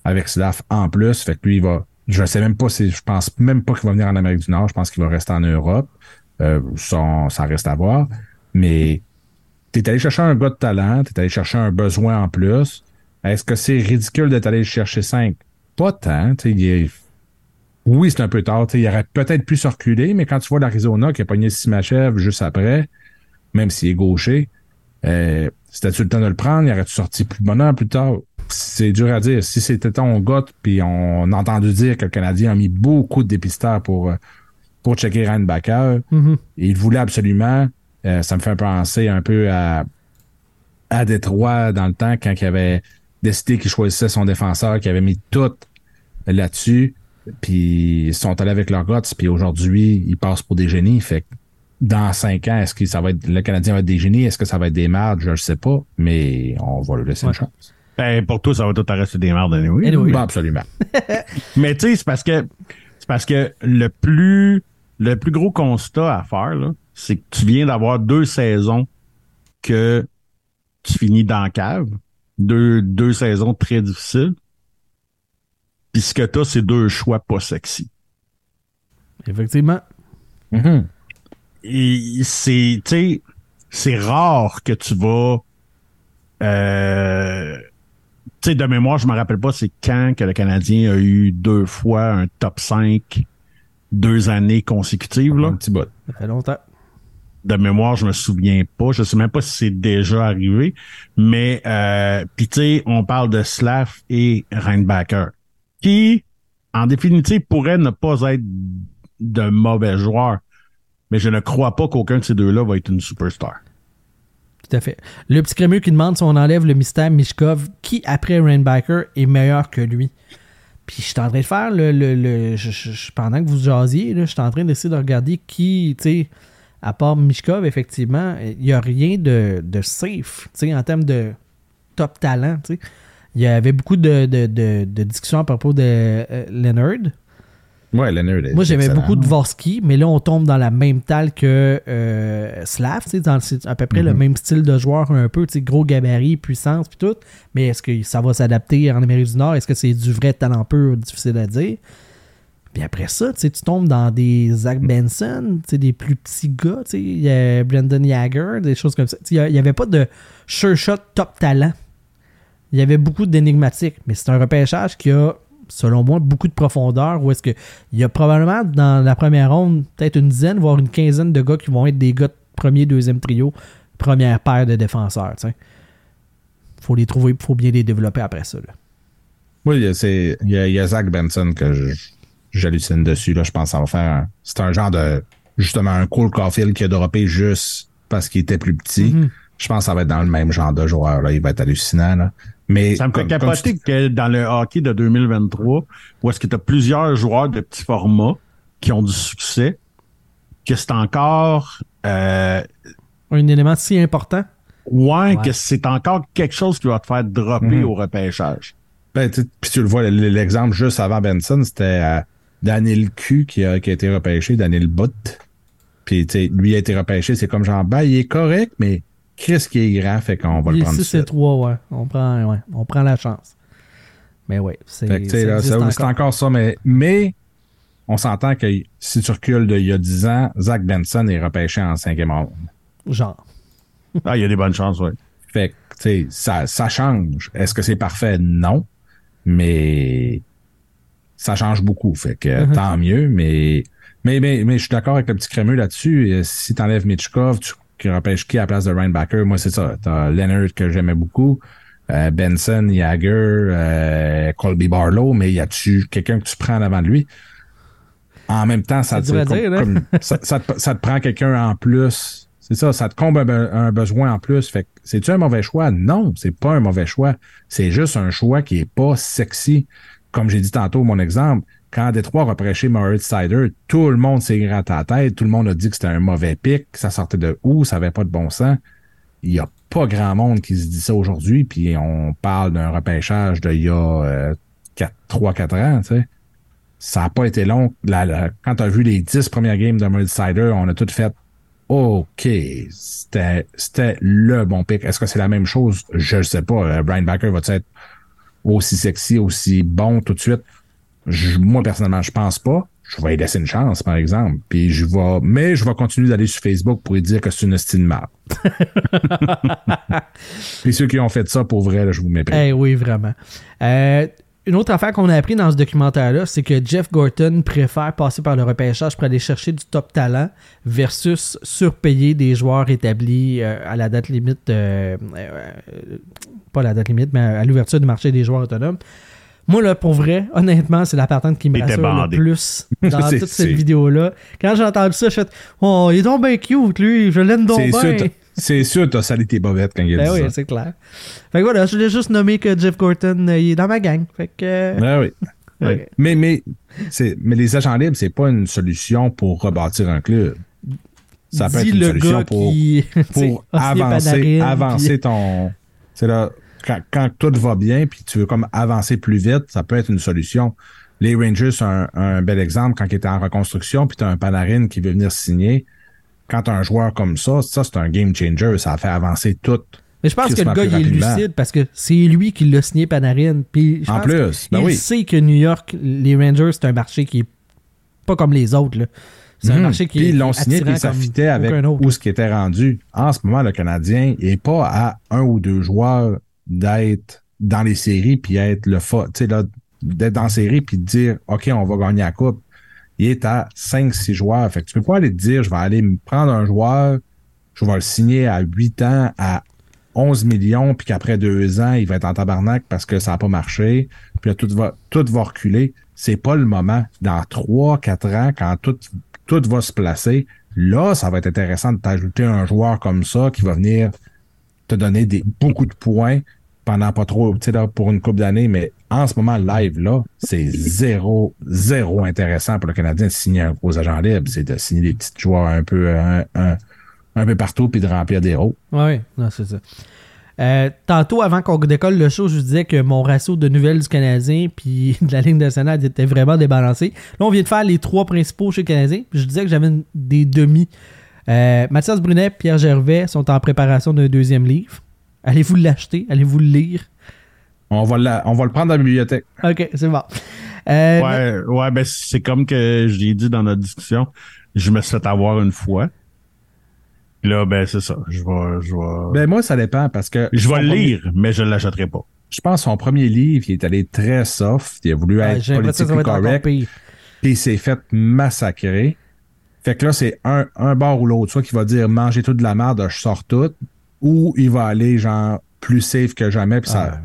[SPEAKER 4] avec Slav en plus. Fait que lui, il va. Je sais même pas si. Je pense même pas qu'il va venir en Amérique du Nord. Je pense qu'il va rester en Europe. Euh, ça, ça reste à voir. Mais t'es allé chercher un gars de talent, t'es allé chercher un besoin en plus. Est-ce que c'est ridicule d'être allé chercher 5? Pas tant. tu est- Oui, c'est un peu tard. tu Il aurait peut-être pu se reculer, mais quand tu vois l'Arizona qui a pogné Simachev juste après, même s'il est gaucher, euh, c'était-tu le temps de le prendre? Il aurait-tu sorti plus bonheur plus tard? C'est dur à dire. Si c'était ton gars, puis on a entendu dire que le Canadien a mis beaucoup de dépisteurs pour, euh, pour checker Ryan Backer,
[SPEAKER 1] Mhm.
[SPEAKER 4] et il voulait absolument. Euh, ça me fait penser un peu à, à Détroit dans le temps, quand il avait décidé qu'il choisissait son défenseur, qu'il avait mis tout là-dessus. Puis ils sont allés avec leur guts, puis aujourd'hui, ils passent pour des génies. Fait que dans cinq ans, est-ce que ça va être le Canadien va être des génies? Est-ce que ça va être des mardes? Je ne sais pas, mais on va lui laisser
[SPEAKER 1] Ouais.
[SPEAKER 4] une chance.
[SPEAKER 2] Ben, pour toi, ça va tout rester des merdes anyway.
[SPEAKER 1] Anyway.
[SPEAKER 4] Bah, absolument.
[SPEAKER 2] Mais tu sais, c'est parce que c'est parce que le plus le plus gros constat à faire, là, c'est que tu viens d'avoir deux saisons que tu finis dans la cave. Deux, deux saisons très difficiles. Puis ce que t'as, c'est deux choix pas sexy.
[SPEAKER 1] Effectivement.
[SPEAKER 2] Et c'est, tu sais, c'est rare que tu vas, euh, tu sais, de mémoire, je me rappelle pas c'est quand que le Canadien a eu deux fois un top 5 deux années consécutives, là.
[SPEAKER 4] Un petit bout.
[SPEAKER 1] Ça fait longtemps.
[SPEAKER 2] De mémoire, je me souviens pas. Je sais même pas si c'est déjà arrivé. Mais, euh, tu sais, on parle de Slav et Reinbacker, qui, en définitive, pourraient ne pas être de mauvais joueurs. Mais je ne crois pas qu'aucun de ces deux-là va être une superstar.
[SPEAKER 1] Tout à fait. Le petit crémeux qui demande si on enlève le mystère Mishkov, qui après Rainbacker est meilleur que lui? Puis je suis en train de faire le. le, pendant que vous jasiez, je suis en train d'essayer de regarder qui, tu sais, à part Mishkov, effectivement, il n'y a rien de, de safe, tu sais, en termes de top talent, tu sais. Il y avait beaucoup de, de, de, discussions à propos de euh, Leonard.
[SPEAKER 4] Ouais, Leonard.
[SPEAKER 1] Moi, j'aimais beaucoup de Vorsky, mais là, on tombe dans la même talle que euh, Slav, c'est à peu près le
[SPEAKER 4] Mhm.
[SPEAKER 1] même style de joueur, un peu, gros gabarit, puissance, puis tout. Mais est-ce que ça va s'adapter en Amérique du Nord? Est-ce que c'est du vrai talent pur? Difficile à dire? Puis après ça, tu tombes dans des Zach Benson, des plus petits gars, il y a Brandon Jagger, des choses comme ça. Il n'y avait pas de sure shot top talent. Il y avait beaucoup d'énigmatiques, mais c'est un repêchage qui a, selon moi, beaucoup de profondeur. Où est-ce que il y a probablement dans la première ronde peut-être une dizaine, voire une quinzaine de gars qui vont être des gars premier, deuxième trio, première paire de défenseurs. sais. faut les trouver, faut bien les développer après ça. là.
[SPEAKER 4] Oui, il il il y a Zach Benson que je- j'hallucine dessus. Là, je pense que ça va faire un- C'est un genre de. Justement, un Cole Caulfield qui a droppé juste parce qu'il était plus petit.
[SPEAKER 1] Mhm.
[SPEAKER 4] Je pense que ça va être dans le même genre de joueur. Là. Il va être hallucinant. Là. Mais
[SPEAKER 2] Ça me fait
[SPEAKER 4] comme- comme
[SPEAKER 2] capoter
[SPEAKER 4] tu-
[SPEAKER 2] que dans le hockey de 2023, où est-ce que tu as plusieurs joueurs de petits formats qui ont du succès, que c'est encore euh,
[SPEAKER 1] Un élément si important.
[SPEAKER 2] ouais,
[SPEAKER 1] Ouais.
[SPEAKER 2] que c'est encore quelque chose qui va te faire dropper
[SPEAKER 4] Mhm.
[SPEAKER 2] au repêchage.
[SPEAKER 4] Ben, tu- puis tu le vois, l'exemple juste avant Benson, c'était euh, Daniel Q qui a, qui a été repêché, Daniel Butt. Puis tu sais, lui a été repêché, c'est comme genre, ben, il est correct, mais Chris qui est grand, fait qu'on va
[SPEAKER 1] Il
[SPEAKER 4] le prendre. tout de
[SPEAKER 1] 6 et
[SPEAKER 4] suite?
[SPEAKER 1] 3, ouais. On prend, ouais. On prend la chance. Mais ouais, c'est.
[SPEAKER 4] Fait que, tu sais,
[SPEAKER 1] ça
[SPEAKER 4] là,
[SPEAKER 1] existe
[SPEAKER 4] ça- c'est
[SPEAKER 1] encore.
[SPEAKER 4] ça, mais, mais on s'entend que si tu recules d'il y a 10 ans, Zach Benson est repêché en cinquième ronde.
[SPEAKER 1] Genre.
[SPEAKER 2] Ah, il y a des bonnes chances, oui.
[SPEAKER 4] Fait que, tu sais, ça, ça change. Est-ce que c'est parfait? Non. Mais ça change beaucoup. Fait que
[SPEAKER 1] Mhm.
[SPEAKER 4] tant mieux, mais, mais, mais, mais je suis d'accord avec le petit crémeux là-dessus. Euh, Si t'enlèves Mitchkov, tu repêches qui à la place de Ryan Backer? Moi, c'est ça. T'as Leonard que j'aimais beaucoup. euh, Benson, Jagger, euh, Colby Barlow, mais y a-tu quelqu'un que tu prends en avant de lui? En même temps, ça, te-
[SPEAKER 1] dire, hein?
[SPEAKER 4] comme- ça, ça te, ça te prend quelqu'un en plus. C'est ça, ça te comble un, be- un besoin en plus. Fait que c'est-tu un mauvais choix? Non, c'est pas un mauvais choix. C'est juste un choix qui est pas sexy. Comme j'ai dit tantôt, mon exemple, quand Détroit a repêché Moritz Sider, tout le monde s'est gratté à la tête, tout le monde a dit que c'était un mauvais pic, que ça sortait de où, ça avait pas de bon sens. Il y a pas grand monde qui se dit ça aujourd'hui, puis on parle d'un repêchage d'il y a euh, 3-4 ans, tu sais. Ça n'a pas été long. Quand tu as vu les 10 premières games de Moritz Sider, on a tout fait OK, c'était le bon pick. Est-ce que c'est la même chose? Je ne sais pas. Euh, Brian Backer va être aussi sexy, aussi bon tout de suite? Je- moi, personnellement, je pense pas. Je vais lui laisser une chance, par exemple. Puis je vais. Mais je vais continuer d'aller sur Facebook pour lui dire que c'est une estime mal. Puis ceux qui ont fait ça pour vrai, là, je vous méprise.
[SPEAKER 1] Eh oui, vraiment. Euh, une autre affaire qu'on a appris dans ce documentaire-là, c'est que Jeff Gorton préfère passer par le repêchage pour aller chercher du top talent versus surpayer des joueurs établis euh, à la date limite, euh, euh, pas à la date limite, mais à l'ouverture du marché des joueurs autonomes. Moi, là, pour vrai, honnêtement, c'est la patente qui me rassure le plus dans toute cette vidéo-là. Quand j'ai entendu ça, je fais Oh, il est donc bien cute, lui, je l'aime donc bien.
[SPEAKER 4] C'est sûr, t'as salé tes bobettes quand il a
[SPEAKER 1] Ben
[SPEAKER 4] dit
[SPEAKER 1] oui,
[SPEAKER 4] ça.
[SPEAKER 1] c'est clair. Fait que voilà, je voulais juste nommer que Jeff Gorton, euh, il est dans ma gang. Fait que.
[SPEAKER 4] Ben oui. Mais, mais, c'est, mais les agents libres, c'est pas une solution pour rebâtir un club. Ça peut
[SPEAKER 1] Dis
[SPEAKER 4] être une solution pour,
[SPEAKER 1] qui,
[SPEAKER 4] pour avancer,
[SPEAKER 1] Panarin,
[SPEAKER 4] avancer
[SPEAKER 1] puis-
[SPEAKER 4] ton. C'est là, quand, quand tout va bien, puis tu veux comme avancer plus vite, ça peut être une solution. Les Rangers un bel exemple quand ils étaient en reconstruction, puis tu as un Panarin qui veut venir signer. Quand un joueur comme ça, ça, c'est un game changer. Ça fait avancer tout.
[SPEAKER 1] Mais je pense que le gars, il est lucide parce que c'est lui qui l'a signé Panarin. Puis je
[SPEAKER 4] En
[SPEAKER 1] pense
[SPEAKER 4] plus, ben
[SPEAKER 1] il
[SPEAKER 4] oui.
[SPEAKER 1] sait que New York, les Rangers, c'est un marché qui est pas comme les autres. là. C'est un
[SPEAKER 4] Mhm.
[SPEAKER 1] marché qui
[SPEAKER 4] Puis
[SPEAKER 1] est
[SPEAKER 4] ils l'ont signé, puis
[SPEAKER 1] attirant
[SPEAKER 4] ça fitait avec
[SPEAKER 1] autre.
[SPEAKER 4] où ce qui était rendu. En ce moment, le Canadien n'est pas à un ou deux joueurs d'être dans les séries, puis être le fa- tu sais, là, d'être dans la série, puis de dire, OK, on va gagner la coupe. Il est à 5-6 joueurs. Fait que tu peux pas aller te dire, je vais aller me prendre un joueur, je vais le signer à 8 ans, à 11 millions, puis qu'après deux ans, il va être en tabarnak parce que ça n'a pas marché, puis là, tout va, tout va reculer. C'est pas le moment. Dans 3-4 ans, quand tout, tout va se placer, là, ça va être intéressant de t'ajouter un joueur comme ça qui va venir te donner des, beaucoup de points pendant pas trop, tu sais, pour une coupe d'années, mais en ce moment, live, là, c'est zéro, zéro intéressant pour le Canadien de signer un gros agent libre. C'est de signer des petits joueurs un peu, un, peu partout puis de remplir des rôles.
[SPEAKER 1] Oui, non, c'est ça. Euh, tantôt, avant qu'on décolle le show, je disais que mon ratio de nouvelles du Canadien puis de la ligne nationale était vraiment débalancé. Là, on vient de faire les trois principaux chez le Canadien. Je disais que j'avais des demi. Euh, Mathias Brunet, Pierre Gervais sont en préparation d'un deuxième livre. Allez-vous l'acheter? Allez-vous le lire?
[SPEAKER 4] On va, la- on va le prendre dans la bibliothèque.
[SPEAKER 1] Ok, c'est bon. Euh,
[SPEAKER 2] Ouais, ouais, ben c'est comme que je l'ai dit dans notre discussion. Je me suis fait avoir une fois. Là, ben c'est ça. Je vais, je vais,
[SPEAKER 4] Ben, moi, ça dépend parce que.
[SPEAKER 2] je vais le
[SPEAKER 4] premier-
[SPEAKER 2] lire, mais je ne l'achèterai pas.
[SPEAKER 4] Je pense que son premier livre, il est allé très soft. Il a voulu
[SPEAKER 1] ouais,
[SPEAKER 4] être
[SPEAKER 1] j'ai
[SPEAKER 4] politiquement
[SPEAKER 1] être encore
[SPEAKER 4] correct. Puis il s'est fait massacrer. Fait que là, c'est un, un bord ou l'autre. Soit qu'il va dire mangez tout de la merde, je sors tout, ou il va aller genre plus safe que jamais. Puis ça,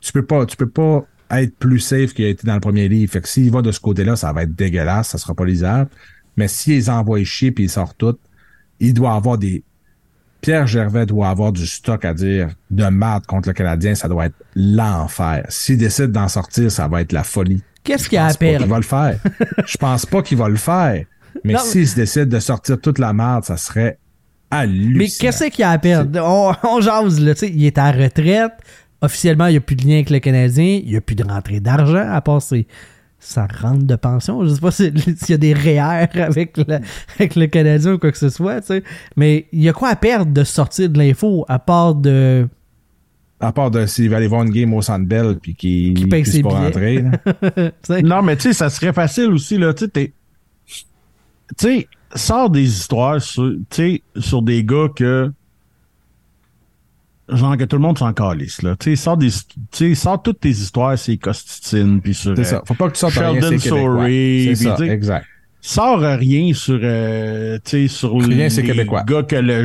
[SPEAKER 4] tu peux pas, tu peux pas être plus safe qu'il a été dans le premier livre. Fait que s'il va de ce côté-là, ça va être dégueulasse, ça sera pas lisable. Mais s'il les envoie chier puis il sort tout, il doit avoir des. Pierre Gervais doit avoir du stock à dire de merde contre le Canadien, ça doit être l'enfer. S'il décide d'en sortir, ça va être la folie.
[SPEAKER 1] Qu'est-ce qu'il y a à perdre?
[SPEAKER 4] va le faire. Je pense pas qu'il va le faire. Mais s'il se décide de sortir toute la merde, ça serait.
[SPEAKER 1] Mais qu'est-ce qu'il y a à perdre? On, on jase, là, tu sais, il est à la retraite. Officiellement, il n'y a plus de lien avec le Canadien. Il n'y a plus de rentrée d'argent, à part ses, sa rente de pension. Je sais pas si- s'il y a des REER avec le, avec le Canadien ou quoi que ce soit, tu sais. Mais il y a quoi à perdre de sortir de l'info, à part de...
[SPEAKER 4] À part de s'il va aller voir une game au Centre Bell puis qu'il
[SPEAKER 1] paye
[SPEAKER 4] puisse
[SPEAKER 1] ses
[SPEAKER 4] pas rentrer.
[SPEAKER 2] Non, mais tu sais, ça serait facile aussi, là. Tu sais, t'es- tu sais, sors des histoires sur, tu sais, sur des gars que. Genre que tout le monde s'en calisse, là. Tu sais, sors des. Tu sais, sors toutes tes histoires, c'est Costitine, puis sur.
[SPEAKER 4] C'est
[SPEAKER 2] euh,
[SPEAKER 4] ça. Faut pas que tu sortes rien,
[SPEAKER 2] Sheldon
[SPEAKER 4] québécois.
[SPEAKER 2] Sorey,
[SPEAKER 4] C'est ça, exact.
[SPEAKER 2] Sors euh, rien sur, euh, tu sais, sur
[SPEAKER 4] Rien,
[SPEAKER 2] les gars que le,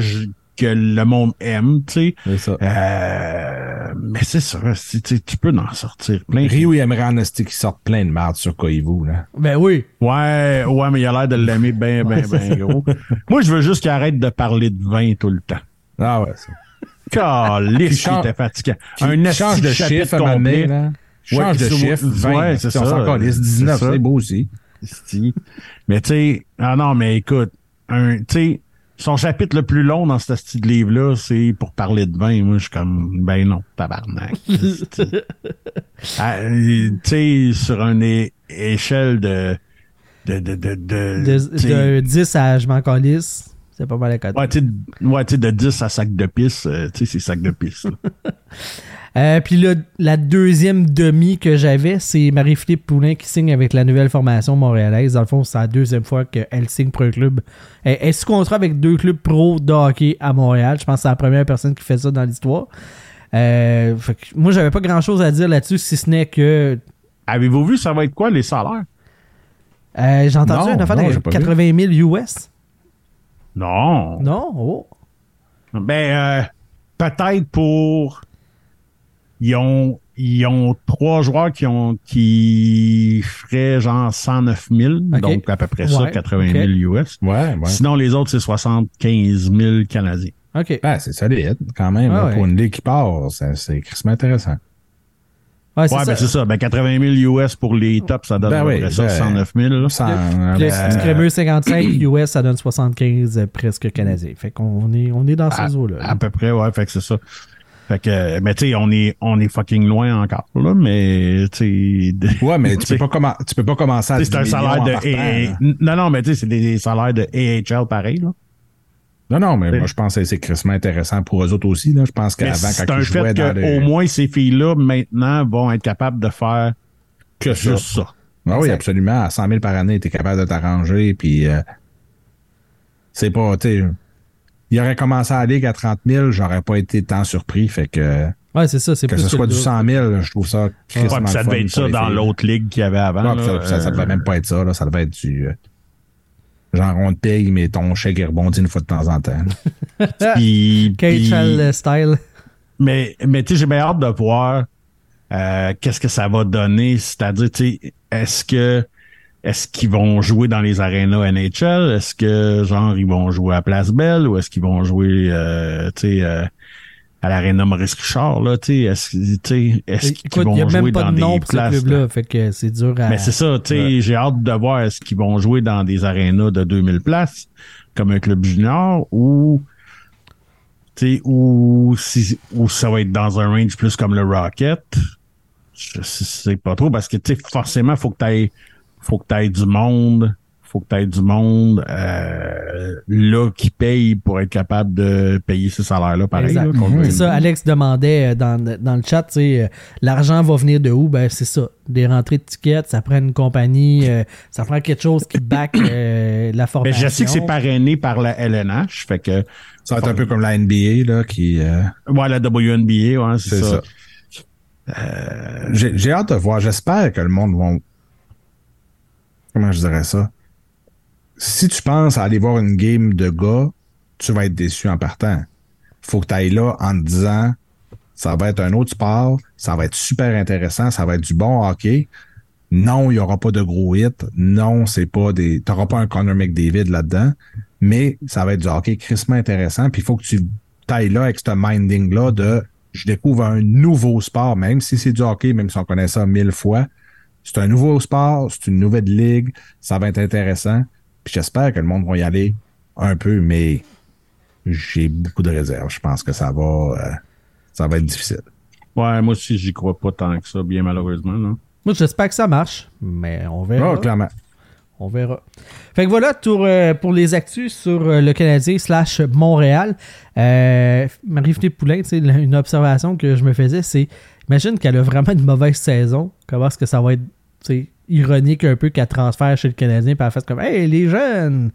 [SPEAKER 2] que le monde aime, tu sais.
[SPEAKER 4] C'est ça.
[SPEAKER 2] Euh, mais c'est ça, tu sais, tu peux en sortir plein.
[SPEAKER 4] Rio il aimerait en qui sortent plein de merde sur Koivu, là.
[SPEAKER 1] Ben oui.
[SPEAKER 2] Ouais, ouais, mais il a l'air de l'aimer bien, bien, bien gros. Moi, je veux juste qu'il arrête de parler de vin tout le temps.
[SPEAKER 4] Ah ouais, ça. Qu'il
[SPEAKER 2] qui était fatigant. Un
[SPEAKER 4] change de chiffre à
[SPEAKER 2] complet.
[SPEAKER 4] là. Change
[SPEAKER 2] Ouais,
[SPEAKER 4] de chiffre, 20.
[SPEAKER 2] ouais, c'est
[SPEAKER 4] on
[SPEAKER 2] ça.
[SPEAKER 4] s'en calisse, 19,
[SPEAKER 2] C'est ça.
[SPEAKER 4] c'est beau aussi.
[SPEAKER 2] Mais tu sais, ah non, mais écoute, un, tu sais, son chapitre le plus long dans ce style de livre-là, c'est pour parler de vin. Moi, je suis comme, ben non, tabarnak. Ah, euh, tu sais, sur une échelle de, de, de, de, de,
[SPEAKER 1] De,
[SPEAKER 2] tu sais,
[SPEAKER 1] de 10 à je m'en calisse, c'est pas mal à côté.
[SPEAKER 2] Ouais, tu sais, ouais, tu sais, de 10 à sac de pisse, euh, tu sais, c'est sac de pisse.
[SPEAKER 1] Euh, puis là, la deuxième demi que j'avais, c'est Marie-Philippe Poulin qui signe avec la nouvelle formation montréalaise. Dans le fond, c'est la deuxième fois qu'elle signe pour un club. Elle est sous contrat avec deux clubs pro de hockey à Montréal. Je pense que c'est la première personne qui fait ça dans l'histoire. Euh, moi, j'avais pas grand chose à dire là-dessus, si ce n'est que
[SPEAKER 2] Avez-vous vu, ça va être quoi, les salaires?
[SPEAKER 1] euh, j'ai entendu une affaire de
[SPEAKER 4] j'ai pas
[SPEAKER 1] 80 000 US.
[SPEAKER 2] Non.
[SPEAKER 1] Non? Oh.
[SPEAKER 2] Ben, euh, peut-être pour. Ils ont, ils ont trois joueurs qui ont qui feraient genre 109 000, donc à peu près ça,
[SPEAKER 1] Ouais,
[SPEAKER 2] 80
[SPEAKER 1] ok.
[SPEAKER 2] 000 US.
[SPEAKER 4] Ouais, ouais.
[SPEAKER 2] Sinon, les autres, c'est 75 000 Canadiens.
[SPEAKER 1] OK.
[SPEAKER 4] Ah, c'est solide, quand même.
[SPEAKER 1] Ah
[SPEAKER 4] là. Pour une ligue qui part, c'est c'est crissement intéressant.
[SPEAKER 1] Ouais, c'est
[SPEAKER 2] Ouais,
[SPEAKER 1] ça.
[SPEAKER 2] ben c'est ça. Ben 80 000 US pour les tops, ça donne
[SPEAKER 4] Ben
[SPEAKER 2] à peu
[SPEAKER 4] oui,
[SPEAKER 2] près ça,
[SPEAKER 4] ben,
[SPEAKER 2] 109 000. là.
[SPEAKER 4] Sans,
[SPEAKER 1] Puis
[SPEAKER 4] euh,
[SPEAKER 1] le Screamer 55 US, ça donne 75 euh, presque canadiens. Fait qu'on est, on est dans ces eaux-là.
[SPEAKER 2] à peu près, ouais, fait que c'est ça. Fait que, mais tu sais, on est, on est fucking loin encore, là, mais tu sais.
[SPEAKER 4] Ouais, mais tu peux pas, commen- tu peux pas commencer à
[SPEAKER 2] c'est un
[SPEAKER 4] 10
[SPEAKER 2] salaire de.
[SPEAKER 4] partant,
[SPEAKER 2] non, non, mais tu sais, c'est des salaires de AHL pareil, là.
[SPEAKER 4] Non, non, mais moi, je pense que c'est crissement intéressant pour eux autres aussi. Là. Je pense qu'avant, quand
[SPEAKER 2] un
[SPEAKER 4] ils
[SPEAKER 2] fait
[SPEAKER 4] dans
[SPEAKER 2] qu'au
[SPEAKER 4] le...
[SPEAKER 2] moins ces filles-là, maintenant, vont être capables de faire
[SPEAKER 4] que ça.
[SPEAKER 2] juste ça.
[SPEAKER 4] Ah oui, absolument. À 100 000 par année, tu es capable de t'arranger. Puis, euh, c'est pas, tu sais, il aurait commencé à la ligue à 30 000, j'aurais pas été tant surpris. Fait que,
[SPEAKER 1] Ouais, c'est ça. C'est
[SPEAKER 4] que
[SPEAKER 1] plus
[SPEAKER 4] ce soit du
[SPEAKER 1] double.
[SPEAKER 4] 100 000, je trouve ça
[SPEAKER 2] Ouais, puis ça devait être ça dans l'autre ligue qu'il y avait avant.
[SPEAKER 4] Ouais, puis
[SPEAKER 2] là,
[SPEAKER 4] ça, ça, ça devait
[SPEAKER 2] euh,
[SPEAKER 4] même pas être ça. Là. Ça devait être du. euh, genre, on te paye, mais ton chèque il rebondit une fois de temps en temps.
[SPEAKER 2] puis- puis-
[SPEAKER 1] KHL style.
[SPEAKER 2] Mais, mais tu sais, j'ai bien hâte de voir euh, qu'est-ce que ça va donner. C'est-à-dire, tu sais, est-ce que est-ce qu'ils vont jouer dans les arénas NHL? Est-ce que genre ils vont jouer à Place Belle ou est-ce qu'ils vont jouer euh, tu sais euh, à l'aréna Maurice Richard là, tu sais, est-ce qu'ils vont
[SPEAKER 1] il n'y a
[SPEAKER 2] jouer
[SPEAKER 1] même pas
[SPEAKER 2] dans
[SPEAKER 1] de nom
[SPEAKER 2] des
[SPEAKER 1] pour
[SPEAKER 2] places
[SPEAKER 1] club-là. Fait que c'est dur à.
[SPEAKER 2] mais c'est ça, tu sais, j'ai hâte de voir est-ce qu'ils vont jouer dans des arénas de 2000 places comme un club junior ou tu sais ou si ou ça va être dans un range plus comme le Rocket. Je sais pas trop parce que tu sais forcément faut que tu faut que tu du monde, faut que tu du monde euh, là qui paye pour être capable de payer ces salaires-là pareil. Là, veut.
[SPEAKER 1] C'est ça, Alex demandait euh, dans, dans le chat, tu sais, euh, l'argent va venir de où? Ben, c'est ça. Des rentrées de tickets, ça prend une compagnie, euh, ça prend quelque chose qui back euh, la
[SPEAKER 2] Mais
[SPEAKER 1] formation.
[SPEAKER 2] je sais que c'est parrainé par la LNH, fait que
[SPEAKER 4] Ça va être un peu comme la NBA, là, qui. euh,
[SPEAKER 2] ouais la WNBA, ouais, c'est
[SPEAKER 4] C'est
[SPEAKER 2] ça.
[SPEAKER 4] ça. J'ai j'ai hâte de voir. J'espère que le monde va. Comment je dirais ça? si tu penses à aller voir une game de gars, tu vas être déçu en partant. Faut que tu ailles là en te disant ça va être un autre sport, ça va être super intéressant, ça va être du bon hockey. Non, il n'y aura pas de gros hits. Non, c'est pas des. Tu n'auras pas un Connor McDavid là-dedans, mais ça va être du hockey crissement intéressant. Puis il faut que tu tailles là avec ce minding-là de je découvre un nouveau sport, même si c'est du hockey, même si on connaît ça mille fois. C'est un nouveau sport, c'est une nouvelle ligue, ça va être intéressant. Puis j'espère que le monde va y aller un peu, mais j'ai beaucoup de réserves. Je pense que ça va, euh, ça va être difficile.
[SPEAKER 2] Ouais, moi aussi, j'y crois pas tant que ça, bien malheureusement.
[SPEAKER 1] Moi, j'espère que ça marche, mais on verra.
[SPEAKER 4] Ah, clairement.
[SPEAKER 1] On verra. Fait que voilà pour, euh, pour les actus sur euh, le Canadien slash Montréal. Euh, Marie-Philippe sais, une observation que je me faisais, c'est imagine qu'elle a vraiment une mauvaise saison. Comment est-ce que ça va être ironique un peu qu'elle transfère chez le Canadien puis elle fasse comme Hey les jeunes,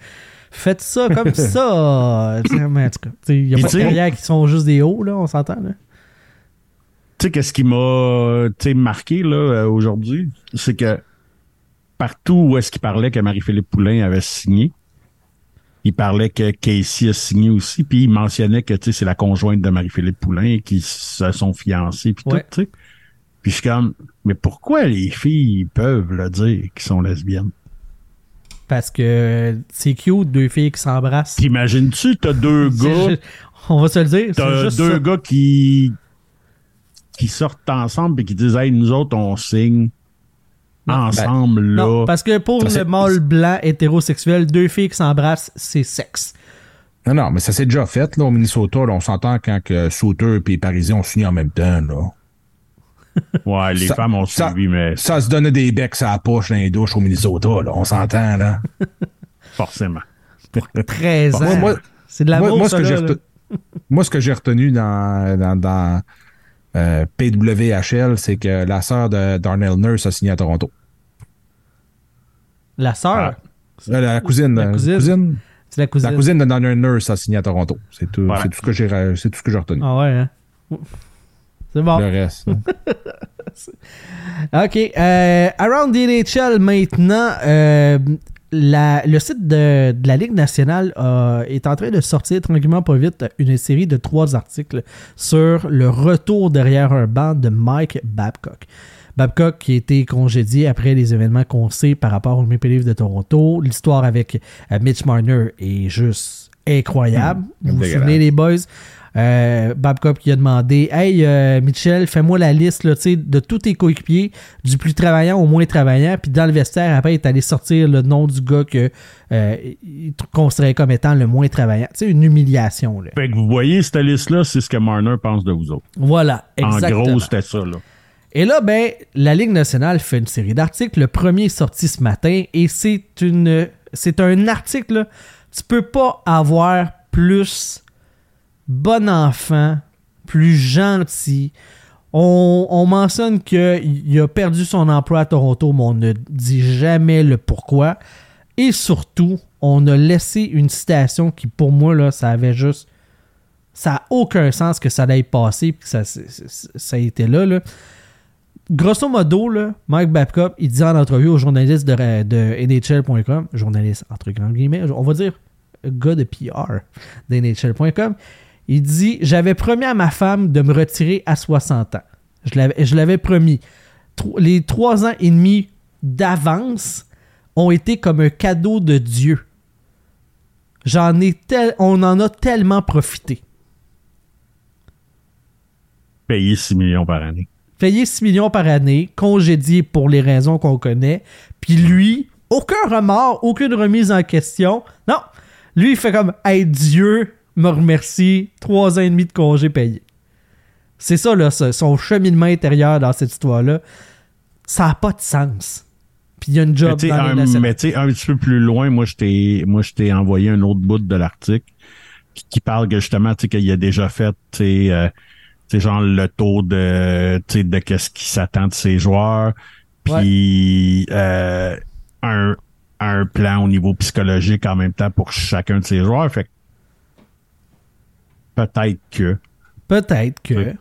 [SPEAKER 1] faites ça comme ça. Mais en tout cas, il n'y a pas de
[SPEAKER 2] tu sais-
[SPEAKER 1] carrière qui sont juste des hauts, là, on s'entend. Là.
[SPEAKER 2] Tu sais, qu'est-ce qui m'a marqué là, euh, aujourd'hui? C'est que partout où est-ce qu'il parlait que Marie-Philippe Poulain avait signé, il parlait que Casey a signé aussi, puis il mentionnait que c'est la conjointe de Marie-Philippe Poulain qu'ils se sont fiancés, puis
[SPEAKER 1] Ouais.
[SPEAKER 2] tout, tu sais. Puis je suis comme, mais pourquoi les filles peuvent le dire qu'ils sont lesbiennes?
[SPEAKER 1] Parce que c'est cute, deux filles qui s'embrassent.
[SPEAKER 2] T'imagines-tu, t'as deux gars,
[SPEAKER 1] On va se le dire. c'est
[SPEAKER 2] t'as
[SPEAKER 1] juste
[SPEAKER 2] deux
[SPEAKER 1] ça.
[SPEAKER 2] gars qui qui sortent ensemble et qui disent, hey, nous autres, on signe ensemble, là.
[SPEAKER 1] Non, parce que pour
[SPEAKER 4] Ça,
[SPEAKER 1] le mâle blanc hétérosexuel, deux filles qui s'embrassent, c'est sexe.
[SPEAKER 4] Non, non, mais ça s'est déjà fait, là, au Minnesota. là, on s'entend quand que Sauter et les Parisiens ont signé en même temps, là.
[SPEAKER 2] Ouais, les
[SPEAKER 4] Ça-
[SPEAKER 2] femmes ont
[SPEAKER 4] ça-
[SPEAKER 2] suivi, mais
[SPEAKER 4] Ça se donnait des becs à la poche dans les douches au Minnesota, là. On s'entend, là.
[SPEAKER 2] forcément.
[SPEAKER 1] 13 ans.
[SPEAKER 4] Moi, moi-
[SPEAKER 1] c'est de la
[SPEAKER 4] moi, moi, ce que j'ai
[SPEAKER 1] là, là.
[SPEAKER 4] rete- moi, ce que j'ai retenu dans, dans, dans, euh, PWHL, c'est que la sœur de Darnell Nurse a signé à Toronto.
[SPEAKER 1] La sœur?
[SPEAKER 2] Ah.
[SPEAKER 4] Euh, la cousine.
[SPEAKER 1] La
[SPEAKER 4] euh,
[SPEAKER 1] cousine. C'est la cousine.
[SPEAKER 4] La cousine de Darnell Nurse a signé à Toronto. C'est tout,
[SPEAKER 2] Voilà.
[SPEAKER 4] c'est tout ce que j'ai, c'est tout ce que j'ai retenu.
[SPEAKER 1] Ah ouais, hein? C'est bon.
[SPEAKER 4] Le reste. là.
[SPEAKER 1] OK. euh, around the NHL maintenant, euh, la- le site de, de la Ligue nationale euh, est en train de sortir tranquillement pas vite une série de trois articles sur le retour derrière un banc de Mike Babcock. Babcock qui a été congédié après les événements qu'on sait par rapport au Maple Leafs de Toronto. L'histoire avec Mitch Marner est juste incroyable. vous vous
[SPEAKER 4] dégueulasse.
[SPEAKER 1] souvenez les boys? Euh, Babcock qui a demandé Hey euh, Mitchell, fais-moi la liste là, de tous tes coéquipiers, du plus travaillant au moins travaillant. Puis dans le vestiaire, après, il est allé sortir le nom du gars que euh, il considérait comme étant le moins travaillant. Sais, une humiliation. Là.
[SPEAKER 2] Fait que vous voyez, cette liste-là, c'est ce que Marner pense de vous autres.
[SPEAKER 1] Voilà, exactement.
[SPEAKER 2] En gros, c'était ça, là.
[SPEAKER 1] Et là, ben, la Ligue nationale fait une série d'articles. Le premier est sorti ce matin et c'est une, c'est un article. là, Tu peux pas avoir plus bon enfant, plus gentil. On, on mentionne qu'il a perdu son emploi à Toronto, mais on ne dit jamais le pourquoi. Et surtout, on a laissé une citation qui, pour moi, là, ça avait juste. Ça n'a aucun sens que ça allait passer puis que ça, ça été là. grosso modo, Mike Babcock, il dit en entrevue aux journalistes de, de NHL.com, journaliste entre grands guillemets, on va dire gars de PR de NHL.com, il dit J'avais promis à ma femme de me retirer à 60 ans. Je l'avais, promis. Tro- Les trois ans et demi d'avance ont été comme un cadeau de Dieu. J'en ai tel, on en a tellement profité.
[SPEAKER 2] Payer 6 millions par année.
[SPEAKER 1] payé 6 millions par année, congédié pour les raisons qu'on connaît, puis lui, aucun remords, aucune remise en question. Non, lui, il fait comme Hey, Dieu me remercie, trois ans et demi de congé payé. C'est ça, là, son cheminement intérieur dans cette histoire-là. Ça n'a pas de sens. Puis il y a une
[SPEAKER 2] Mais
[SPEAKER 1] job
[SPEAKER 2] tu sais,
[SPEAKER 1] dans
[SPEAKER 2] un, mais tu sais, un petit peu plus loin, moi, je t'ai, envoyé un autre bout de l'article qui, qui parle que justement, tu sais, qu'il a déjà fait, tu sais, euh, tu sais, genre le taux de, tu sais, de qu'est-ce qui s'attend de ses joueurs, puis euh, un, un plan au niveau psychologique en même temps pour chacun de ses joueurs. Fait que peut-être que.
[SPEAKER 1] Peut-être que.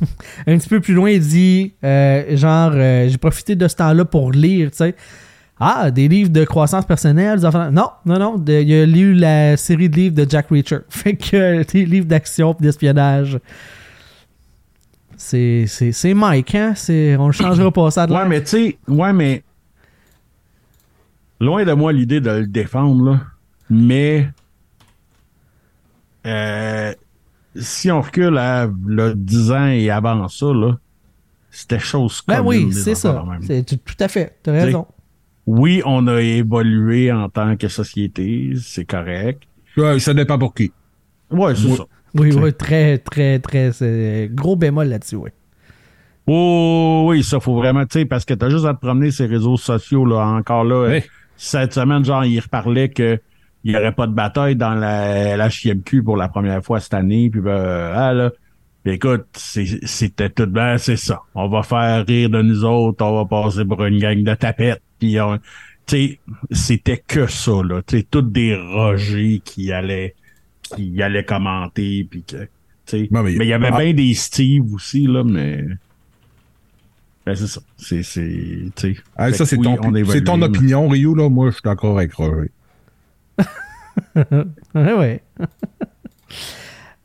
[SPEAKER 1] Un petit peu plus loin, il dit euh, genre, euh, j'ai profité de ce temps-là pour lire, tu sais. Ah, des livres de croissance personnelle. des Non, non, non. de- il a lu la série de livres de Jack Reacher. Fait que euh, des livres d'action et d'espionnage. C'est, c'est, c'est Mike, hein? C'est, on le changera pas ça de
[SPEAKER 2] Ouais, mais tu sais, ouais, mais. Loin de moi l'idée de le défendre, là. Mais. euh, si on recule à le 10 ans et avant ça, là, c'était chose
[SPEAKER 1] Ben
[SPEAKER 2] commune,
[SPEAKER 1] oui,
[SPEAKER 2] des
[SPEAKER 1] c'est ça. C'est tout, à fait. T'as raison.
[SPEAKER 2] Oui, on a évolué en tant que société, c'est correct.
[SPEAKER 4] Ouais, ça dépend pour qui.
[SPEAKER 2] Ouais, c'est
[SPEAKER 4] Oui.
[SPEAKER 2] ça.
[SPEAKER 1] Oui, oui, très, très, très. c'est gros bémol là-dessus, oui.
[SPEAKER 2] Oh, oui, ça faut vraiment, tu sais, parce que t'as juste à te promener ces réseaux sociaux, là, encore là. Cette semaine, genre, il reparlait que il n'y aurait pas de bataille dans la, la HMQ pour la première fois cette année, puis ben, ah, là, écoute, c'était tout ben, c'est ça. On va faire rire de nous autres, on va passer pour une gang de tapettes, puis on- tu sais, c'était que ça, là, tu sais, toutes des Rogers qui allaient, qui allaient commenter, puis que, tu sais,
[SPEAKER 4] Non, mais-
[SPEAKER 2] il y avait
[SPEAKER 4] ah.
[SPEAKER 2] bien des Steve aussi, là, mais... Ben, c'est ça. C'est, c'est, tu sais.
[SPEAKER 4] Ah, ça, c'est
[SPEAKER 2] oui,
[SPEAKER 4] ton, ton opinion, Ryu, là. Moi, je suis d'accord avec Roger.
[SPEAKER 1] Ouais,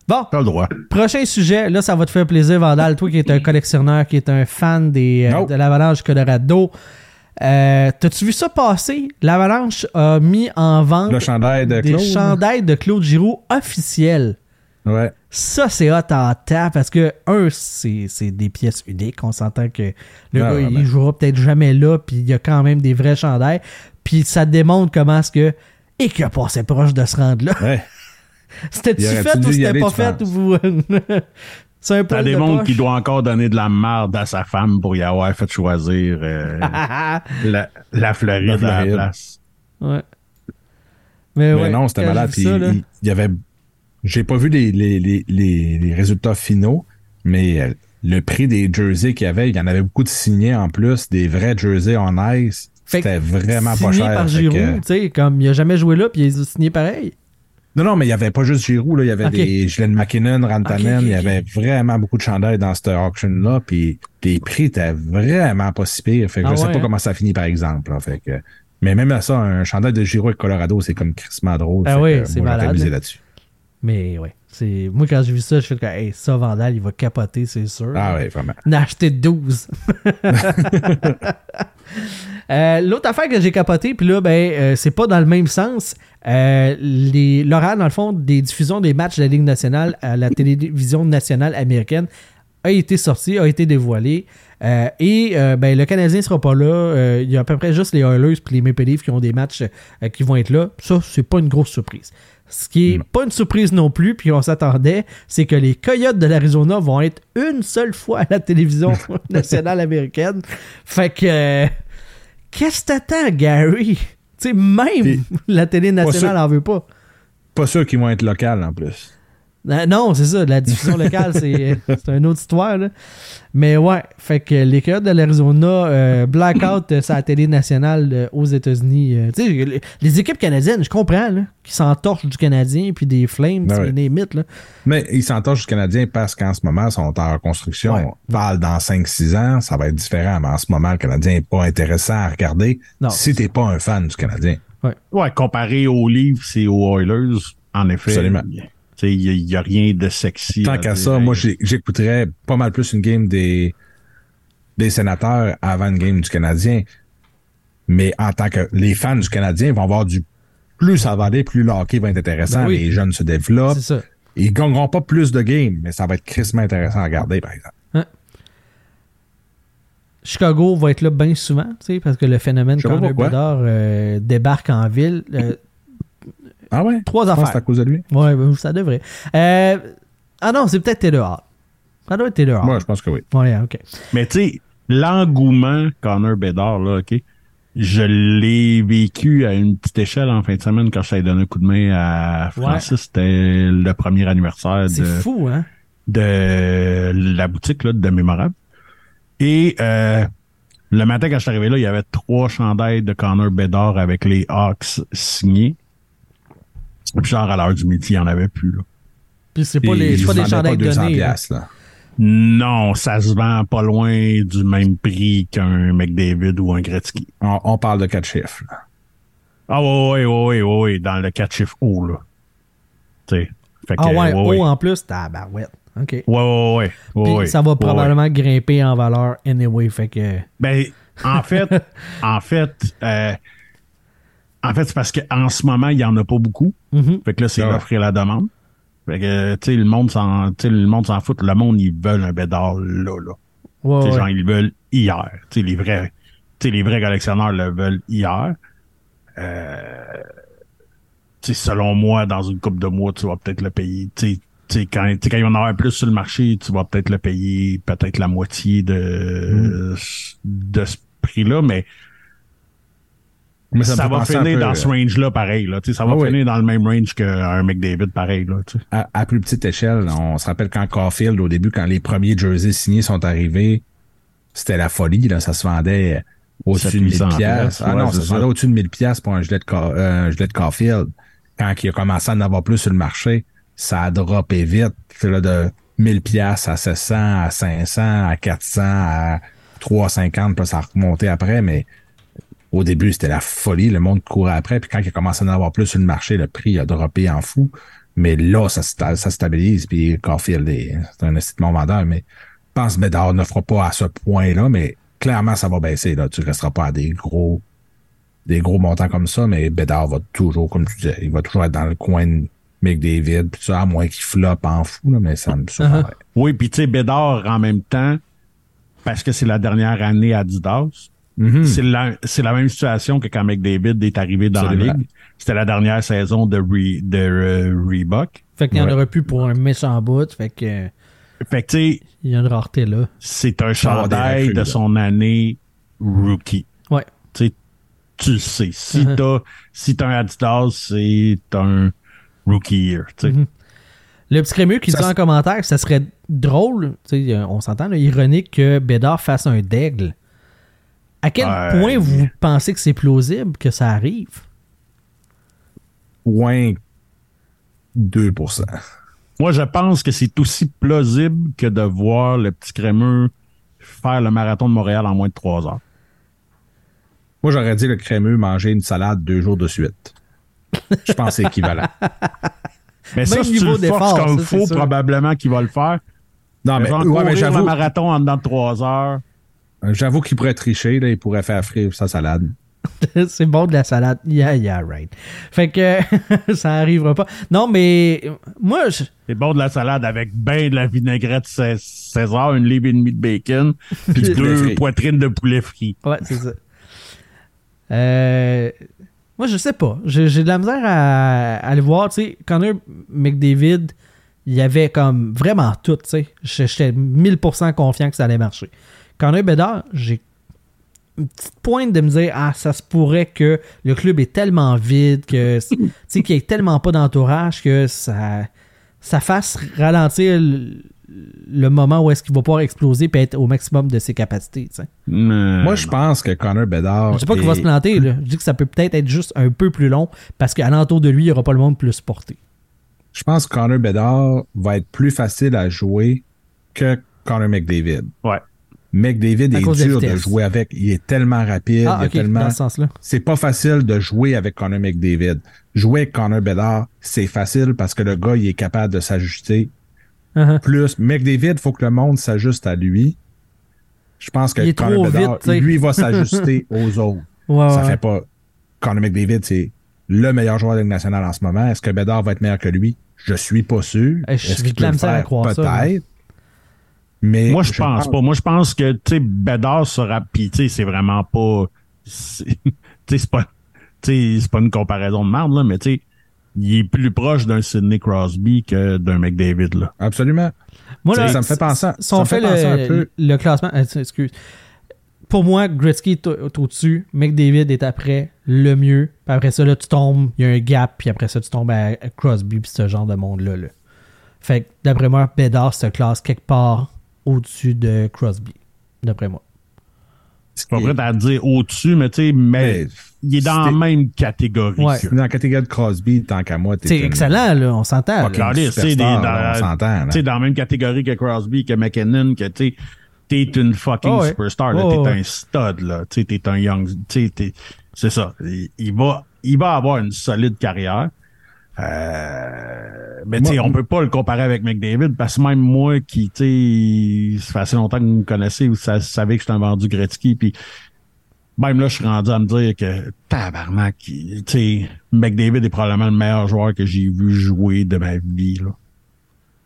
[SPEAKER 1] bon,
[SPEAKER 2] T'as le droit.
[SPEAKER 1] prochain sujet. Là, ça va te faire plaisir, Vandal. Toi qui es un collectionneur, qui est un fan des, euh, de l'Avalanche Colorado. Euh, T'as-tu vu ça passer? L'Avalanche a mis en vente
[SPEAKER 4] Le chandail de
[SPEAKER 1] des
[SPEAKER 4] Claude.
[SPEAKER 1] chandails de Claude Giroux officiels.
[SPEAKER 4] Ouais.
[SPEAKER 1] Ça, c'est hot en temps parce que, un, c'est des pièces uniques. On s'entend que le
[SPEAKER 4] Ah,
[SPEAKER 1] gars, il
[SPEAKER 4] ben.
[SPEAKER 1] jouera peut-être jamais là, puis il y a quand même des vrais chandails. Puis ça démontre comment est-ce que. Et qu'il a passé proche de se rendre là.
[SPEAKER 4] Ouais.
[SPEAKER 1] C'était-tu fait ou c'était pas fait ou vous. c'est un peu.
[SPEAKER 2] Ça démontre qu'il doit encore donner de la merde à sa femme pour y avoir fait choisir euh, la, la Floride
[SPEAKER 4] La
[SPEAKER 2] à la place.
[SPEAKER 1] ouais. Mais,
[SPEAKER 4] Mais
[SPEAKER 1] ouais,
[SPEAKER 4] non, c'était malade. Puis
[SPEAKER 1] ça,
[SPEAKER 4] il, il y avait. J'ai pas vu les, les, les, les, les résultats finaux, mais euh, le prix des jerseys qu'il y avait, il y en avait beaucoup de signés en plus, des vrais jerseys en ice. C'était vraiment pas
[SPEAKER 1] signé
[SPEAKER 4] cher.
[SPEAKER 1] par Giroud,
[SPEAKER 4] que-
[SPEAKER 1] sais, comme il a jamais joué là, puis il a signés pareil.
[SPEAKER 4] Non, non, mais il y avait pas juste Giroud, là. Il y avait des Glenn McKinnon, Rantanen. Il y avait vraiment beaucoup de chandails dans cette auction-là. Puis les prix étaient vraiment pas si pires. Fait que
[SPEAKER 1] Ah
[SPEAKER 4] je sais
[SPEAKER 1] ouais,
[SPEAKER 4] pas
[SPEAKER 1] hein?
[SPEAKER 4] comment ça finit, par exemple. là. Fait que, mais même à ça, un chandail de Giroud avec Colorado, c'est comme crissement drôle.
[SPEAKER 1] Ah oui, c'est malade.
[SPEAKER 4] amusé là-dessus.
[SPEAKER 1] Mais ouais. C'est Moi, quand j'ai vu ça, je fais que hey, ça, Vandal, il va capoter, c'est sûr.
[SPEAKER 4] Ah ouais, vraiment.
[SPEAKER 1] En acheté 12. Euh, L'autre affaire que j'ai capoté, puis là, ben, euh, c'est pas dans le même sens. Euh, les L'horaire, dans le fond, des diffusions des matchs de la Ligue nationale à la télévision nationale américaine a été sorti, a été dévoilé. Euh, et euh, ben, le Canadien sera pas là. Euh, Il y a à peu près juste les Oilers et les Maple Leafs qui ont des matchs qui vont être là. Ça, c'est pas une grosse surprise. Ce qui est
[SPEAKER 4] Non.
[SPEAKER 1] pas une surprise non plus, puis on s'attendait, c'est que les Coyotes de l'Arizona vont être une seule fois à la télévision nationale américaine. Fait que, qu'est-ce que t'attends, Gary? Tu sais, même la télé nationale
[SPEAKER 4] sûr.
[SPEAKER 1] en veut pas.
[SPEAKER 4] Pas sûr qu'ils vont être locales en plus.
[SPEAKER 1] Euh, Non, c'est ça, la diffusion locale, c'est c'est une autre histoire. là. Mais ouais, fait que les Coyotes de l'Arizona, euh, blackout euh, la télé nationale euh, aux États-Unis. euh, tu sais, les, équipes canadiennes, je comprends, là, qui s'entorchent du Canadien puis des Flames,
[SPEAKER 4] Ben ouais.
[SPEAKER 1] les mythes, là.
[SPEAKER 4] Mais ils s'entendent du Canadien parce qu'en ce moment, ils sont en reconstruction.
[SPEAKER 1] Ouais.
[SPEAKER 4] Val, dans 5-6 ans, ça va être différent. Mais en ce moment, le Canadien n'est pas intéressant à regarder
[SPEAKER 1] Non.
[SPEAKER 4] si t'es pas un fan du Canadien.
[SPEAKER 2] Ouais, comparé aux Leafs et aux Oilers, en effet.
[SPEAKER 4] Absolument.
[SPEAKER 2] Il n'y a, rien de sexy.
[SPEAKER 4] Tant qu'à ça, moi, j'écouterais pas mal plus une game des, des sénateurs avant une game du Canadien. Mais en tant que les fans du Canadien vont avoir du plus ça va aller, plus le hockey va être intéressant.
[SPEAKER 1] Ben oui.
[SPEAKER 4] Les jeunes se développent.
[SPEAKER 1] C'est ça.
[SPEAKER 4] Ils gagneront pas plus de games, mais ça va être crissement intéressant à regarder, par exemple.
[SPEAKER 1] Chicago va être là bien souvent, tu sais, parce que le phénomène Connor. Bedard euh, débarque en ville. Euh,
[SPEAKER 4] Ah ouais?
[SPEAKER 1] trois
[SPEAKER 4] que c'est
[SPEAKER 1] affaires.
[SPEAKER 4] à cause de lui.
[SPEAKER 1] Ouais, ben, ça devrait. Euh, ah non, c'est peut-être Taylor Hall. Ça doit être Taylor Hall.
[SPEAKER 4] Moi, je pense que oui.
[SPEAKER 1] Ouais, ok.
[SPEAKER 2] Mais tu sais, l'engouement Connor Bedard, là, OK? Je l'ai vécu à une petite échelle en fin de semaine quand je t'avais donné un coup de main à Francis. C'était le premier anniversaire
[SPEAKER 1] C'est
[SPEAKER 2] de,
[SPEAKER 1] fou, hein?
[SPEAKER 2] de la boutique là, de Mémorable. Et euh, le matin, quand je suis arrivé là, il y avait trois chandails de Connor Bedard avec les Hawks signés. Puis genre, à l'heure du midi, il n'y en avait plus. Là.
[SPEAKER 1] Puis c'est pas, les, pas des chandails
[SPEAKER 4] pas 200
[SPEAKER 1] donnés. là.
[SPEAKER 2] Non, ça se vend pas loin du même prix qu'un McDavid ou un Gretzky.
[SPEAKER 4] On, on parle de quatre chiffres. là.
[SPEAKER 2] Ah ouais, ouais, ouais, ouais, ouais, dans le 4 chiffres haut, là. Tu sais. Fait que,
[SPEAKER 1] Ah ouais,
[SPEAKER 2] ouais,
[SPEAKER 1] haut
[SPEAKER 2] ouais.
[SPEAKER 1] en plus, tabarouette. OK.
[SPEAKER 2] Ouais, ouais, ouais. ouais,
[SPEAKER 1] Puis
[SPEAKER 2] ouais.
[SPEAKER 1] ça va
[SPEAKER 2] Ouais,
[SPEAKER 1] probablement grimper en valeur anyway, fait que...
[SPEAKER 2] Ben, en fait, en fait, euh, en fait, c'est parce qu'en ce moment, il y en a pas beaucoup.
[SPEAKER 1] Mhm.
[SPEAKER 2] Fait que là, c'est
[SPEAKER 4] Ah.
[SPEAKER 2] l'offre et la demande. Fait que, tu sais, le monde s'en, tu sais, le monde s'en fout. Le monde, ils veulent un bédard là, là.
[SPEAKER 1] Ouais,
[SPEAKER 2] Tu sais,
[SPEAKER 1] ouais.
[SPEAKER 2] genre, ils le veulent hier. Tu sais, les vrais, tu sais, les vrais collectionneurs le veulent hier. Euh, tu sais, selon moi, dans une coupe de mois, tu vas peut-être le payer. Tu sais, tu sais, quand, tu sais, quand il va en avoir plus sur le marché, tu vas peut-être le payer peut-être la moitié de, de ce prix-là, mais,
[SPEAKER 4] Mais
[SPEAKER 2] ça, va finir
[SPEAKER 4] peu,
[SPEAKER 2] dans
[SPEAKER 4] euh,
[SPEAKER 2] ce range-là pareil. Là, ça va
[SPEAKER 4] Ah oui.
[SPEAKER 2] finir dans le même range qu'un McDavid pareil. Là,
[SPEAKER 4] à, à plus petite échelle, on se rappelle quand Caulfield, au début, quand les premiers jerseys signés sont arrivés, c'était la folie. Là, ça se vendait au-dessus de 1000
[SPEAKER 2] 700
[SPEAKER 4] pièces. Ah
[SPEAKER 2] ouais,
[SPEAKER 4] non, ça se vendait au-dessus de 1000 pièces pour un gilet de, euh, un gilet de Caulfield. Quand il a commencé à en avoir plus sur le marché, ça a droppé vite. C'est là de 1000 pièces à 700, à 500, à 400, à 350, puis ça a remonté après, mais au début, c'était la folie. Le monde courait après. Puis quand il a commencé à en avoir plus sur le marché, le prix a droppé en fou. Mais là, ça, ça stabilise. Puis Caulfield, est- c'est un estimement vendeur. Mais je pense que Bédard ne fera pas à ce point-là. Mais clairement, ça va baisser. Là. Tu ne resteras pas à des gros des gros montants comme ça. Mais Bédard va toujours, comme tu disais, il va toujours être dans le coin de McDavid. Puis ça, à moins qu'il floppe en fou. Là, mais ça me surprendrait.
[SPEAKER 2] Oui, puis tu sais, Bédard, en même temps, parce que c'est la dernière année Adidas,
[SPEAKER 4] Mhm.
[SPEAKER 2] C'est la, c'est la même situation que quand McDavid est arrivé dans
[SPEAKER 4] Absolument.
[SPEAKER 2] la ligue. C'était la dernière saison de, Re- de euh, Reebok.
[SPEAKER 1] Fait qu'il y en
[SPEAKER 4] Ouais.
[SPEAKER 1] aurait plus pour un méchant bout, fait que...
[SPEAKER 2] Fait que, tu sais,
[SPEAKER 1] Il y a une rareté là.
[SPEAKER 2] c'est un chandail de son année rookie.
[SPEAKER 1] Ouais.
[SPEAKER 2] Tu sais, tu le sais. Si
[SPEAKER 1] Uh-huh.
[SPEAKER 2] t'as, si t'as un Adidas, c'est un rookie year, tu sais.
[SPEAKER 1] Mhm. Le petit crémeux qui
[SPEAKER 4] Ça
[SPEAKER 1] dit en commentaire que ça serait drôle, euh, on s'entend, là, ironique que Bédard fasse un d'aigle. À quel
[SPEAKER 2] Ouais.
[SPEAKER 1] point vous pensez que c'est plausible que ça arrive?
[SPEAKER 4] Point 2%
[SPEAKER 2] Moi, je pense que c'est aussi plausible que de voir le petit crémeux faire le marathon de Montréal en moins de trois heures.
[SPEAKER 4] Moi, j'aurais dit le crémeux manger une salade deux jours de suite. Je pense que c'est équivalent.
[SPEAKER 2] Mais ça, si tu le forces comme
[SPEAKER 1] c'est
[SPEAKER 2] faut,
[SPEAKER 1] sûr.
[SPEAKER 2] probablement qu'il va le faire.
[SPEAKER 4] Non, mais,
[SPEAKER 2] Genre,
[SPEAKER 4] ouais, mais
[SPEAKER 2] le
[SPEAKER 4] j'avoue,
[SPEAKER 2] marathon en dedans de trois heures.
[SPEAKER 4] J'avoue qu'il pourrait tricher, là, il pourrait faire frire sa salade.
[SPEAKER 1] c'est bon de la salade. Yeah, yeah, right. Fait que ça arrivera pas. Non, mais euh, moi, je-
[SPEAKER 2] C'est bon de la salade avec ben de la vinaigrette Cé- César, une livre et demie de bacon, puis deux poitrines de poulet frit.
[SPEAKER 1] Ouais, c'est ça. Euh, moi, je sais pas. J'ai j'ai de la misère à, à le voir. Tu sais, Connor McDavid, il y avait comme vraiment tout. Tu sais, j'étais 1000% confiant que ça allait marcher. Connor Bedard, j'ai une petite pointe de me dire ah ça se pourrait que le club est tellement vide que tu sais qu'il n'y ait tellement pas d'entourage que ça ça fasse ralentir le, le moment où est-ce qu'il va pouvoir exploser et être au maximum de ses capacités sais.
[SPEAKER 4] Moi, je pense que Connor Bedard.
[SPEAKER 1] Je dis pas qu'il va se planter, là. je dis que ça peut peut-être être juste un peu plus long parce qu'alentour de lui, il n'y aura pas le monde plus porté.
[SPEAKER 4] Je pense que Connor Bedard va être plus facile à jouer que Connor McDavid.
[SPEAKER 2] Ouais.
[SPEAKER 4] McDavid
[SPEAKER 1] À
[SPEAKER 4] est
[SPEAKER 1] de
[SPEAKER 4] dur de jouer avec. Il est tellement rapide.
[SPEAKER 1] Ah,
[SPEAKER 4] il est tellement...
[SPEAKER 1] ce.
[SPEAKER 4] C'est pas facile de jouer avec Connor McDavid. Jouer avec Connor Bedard, c'est facile parce que le gars, il est capable de s'ajuster.
[SPEAKER 1] Uh-huh.
[SPEAKER 4] Plus, McDavid, il faut que le monde s'ajuste à lui. Je pense que Connor Bedard,
[SPEAKER 1] vite,
[SPEAKER 4] lui, va s'ajuster aux autres.
[SPEAKER 1] Ouais,
[SPEAKER 4] Ça
[SPEAKER 1] ouais.
[SPEAKER 4] fait pas. Connor McDavid, c'est le meilleur joueur de la Ligue nationale en ce moment. Est-ce que Bedard va être meilleur que lui? Je suis pas sûr.
[SPEAKER 1] Eh, je
[SPEAKER 4] Est-ce qu'il peut le faire? Peut-être. Mais
[SPEAKER 2] Moi, je pense pas. Moi, je pense que, tu sais, Bédard sera, puis tu sais, c'est vraiment pas, c'est- tu sais, c'est pas, c'est pas une comparaison de merde, là, mais tu sais, il est plus proche d'un Sidney Crosby que d'un McDavid, là.
[SPEAKER 4] Absolument.
[SPEAKER 1] Moi, là,
[SPEAKER 4] ça me fait penser-
[SPEAKER 1] Si
[SPEAKER 4] ça
[SPEAKER 1] on
[SPEAKER 4] me fait
[SPEAKER 1] fait,
[SPEAKER 4] penser un
[SPEAKER 1] le,
[SPEAKER 4] peu-
[SPEAKER 1] le classement, euh, excuse. Pour moi, Gretzky est au- est au-dessus, McDavid est après le mieux. Puis après ça, là, tu tombes, il y a un gap, puis après ça, tu tombes à, à Crosby, puis ce genre de monde-là. là. Fait que, d'après moi, Bédard se classe quelque part au-dessus de Crosby. D'après moi.
[SPEAKER 2] Suis pas prêt à dire au-dessus, mais tu sais, mais,
[SPEAKER 4] Mais
[SPEAKER 2] il est dans la même catégorie.
[SPEAKER 1] Ouais.
[SPEAKER 2] que-
[SPEAKER 4] Dans la catégorie de Crosby, tant qu'à moi, t'es
[SPEAKER 1] C'est
[SPEAKER 4] une-
[SPEAKER 1] excellent, là, on s'entend.
[SPEAKER 2] C'est
[SPEAKER 4] là.
[SPEAKER 2] tu sais, dans la même catégorie que Crosby, que McKinnon, que tu sais, t'es une fucking
[SPEAKER 1] Oh ouais.
[SPEAKER 2] superstar, là,
[SPEAKER 1] Oh
[SPEAKER 2] t'es
[SPEAKER 1] ouais.
[SPEAKER 2] un stud, là, tu sais, t'es un young, tu sais, c'est ça. Il, il va, il va avoir une solide carrière. Euh, mais tu sais, on peut pas le comparer avec McDavid parce que même moi qui, tu sais, ça fait assez longtemps que vous me connaissez, vous sa- savez que je suis un vendu Gretzky, puis même là, je suis rendu à me dire que tabarnak, tu sais, McDavid est probablement le meilleur joueur que j'ai vu jouer de ma vie, là.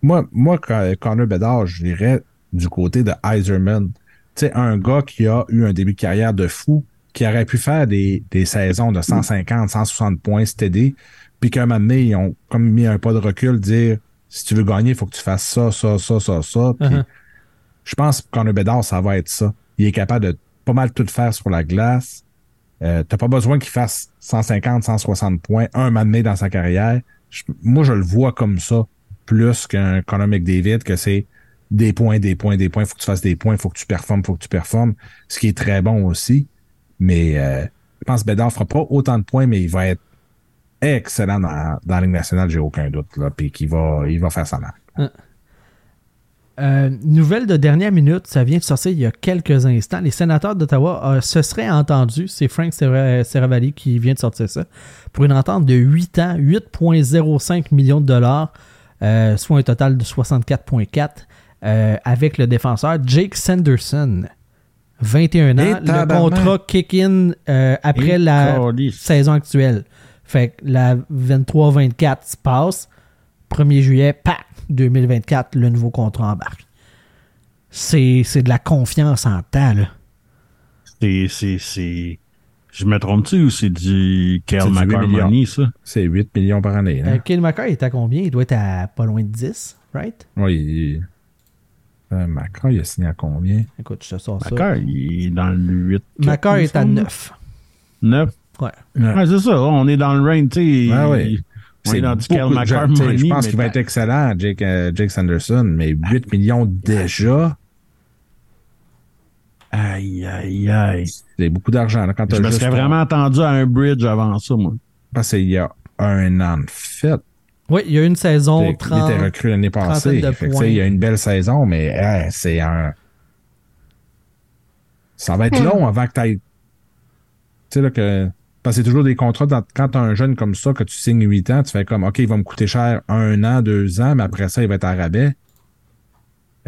[SPEAKER 4] Moi, moi, Con- Connor Bedard, je dirais du côté de Iserman. Tu sais, un gars qui a eu un début de carrière de fou, qui aurait pu faire des, des saisons de 150, 160 points steady, puis qu'à un moment donné, ils ont comme mis un pas de recul, dire si tu veux gagner, il faut que tu fasses ça, ça, ça, ça, ça. Puis
[SPEAKER 1] Uh-huh.
[SPEAKER 4] je pense que Connor Bedard, ça va être ça. Il est capable de pas mal tout faire sur la glace. Euh, T'as pas besoin qu'il fasse 150, 160 points un moment donné dans sa carrière. Je- moi, je le vois comme ça, plus qu'un Connor McDavid, que c'est des points, des points, des points. Faut que tu fasses des points, faut que tu performes, faut que tu performes. Ce qui est très bon aussi. Mais euh, je pense que Bedard fera pas autant de points, mais il va être excellent dans, dans la Ligue nationale, j'ai aucun doute. Là, puis qu'il va, il va faire sa marque.
[SPEAKER 1] Euh, nouvelle de dernière minute, ça vient de sortir il y a quelques instants. Les sénateurs d'Ottawa euh, se seraient entendus, c'est Frank Serra- Seravalli qui vient de sortir ça, pour une entente de 8 ans, 8,05 millions de dollars, euh, soit un total de 64,4 euh, avec le défenseur Jake Sanderson. 21 ans, le contrat kick-in euh, après
[SPEAKER 2] Et
[SPEAKER 1] la saison actuelle. Fait que la 23-24 se passe. 1er juillet, pac, 2024, le nouveau contrat embarque. C'est c'est de la confiance en temps, là.
[SPEAKER 2] C'est, c'est, c'est. Je me trompe-tu ou c'est du
[SPEAKER 4] huit
[SPEAKER 2] McCarmoney, ça?
[SPEAKER 4] C'est 8 millions par année.
[SPEAKER 1] Euh,
[SPEAKER 4] Hein?
[SPEAKER 1] McCarr est à combien? Il doit être à pas loin de 10, right?
[SPEAKER 4] Oui, il... euh, Macron, il a signé à combien?
[SPEAKER 1] Écoute, je te sors ça.
[SPEAKER 2] McCarr, il est dans le 8.
[SPEAKER 1] McCarr est à 9.
[SPEAKER 2] 9.
[SPEAKER 1] Ouais.
[SPEAKER 2] Ouais, c'est ça. On est dans le range, tu sais.
[SPEAKER 4] Ouais, ouais.
[SPEAKER 2] On est dans du
[SPEAKER 4] de-
[SPEAKER 2] McCarr
[SPEAKER 4] je- pense qu'il va être excellent, Jake, euh, Jake Sanderson, mais 8 millions déjà,
[SPEAKER 2] Aïe, aïe, aïe.
[SPEAKER 4] c'est beaucoup d'argent. là, Quand
[SPEAKER 2] Je me serais vraiment attendu à un bridge avant ça, moi.
[SPEAKER 4] Parce qu'il y a un an de fait.
[SPEAKER 1] Oui, il y a une saison
[SPEAKER 4] Il
[SPEAKER 1] 30.
[SPEAKER 4] était recru l'année passée. Fait que, il y a une belle saison, mais hein, c'est un. Ça va
[SPEAKER 1] Hmm.
[SPEAKER 4] être long avant que tu ailles. Tu sais, là, que. C'est toujours des contrats. Quand tu as un jeune comme ça, que tu signes 8 ans, tu fais comme, OK, il va me coûter cher un an, deux ans, mais après ça, il va être à rabais.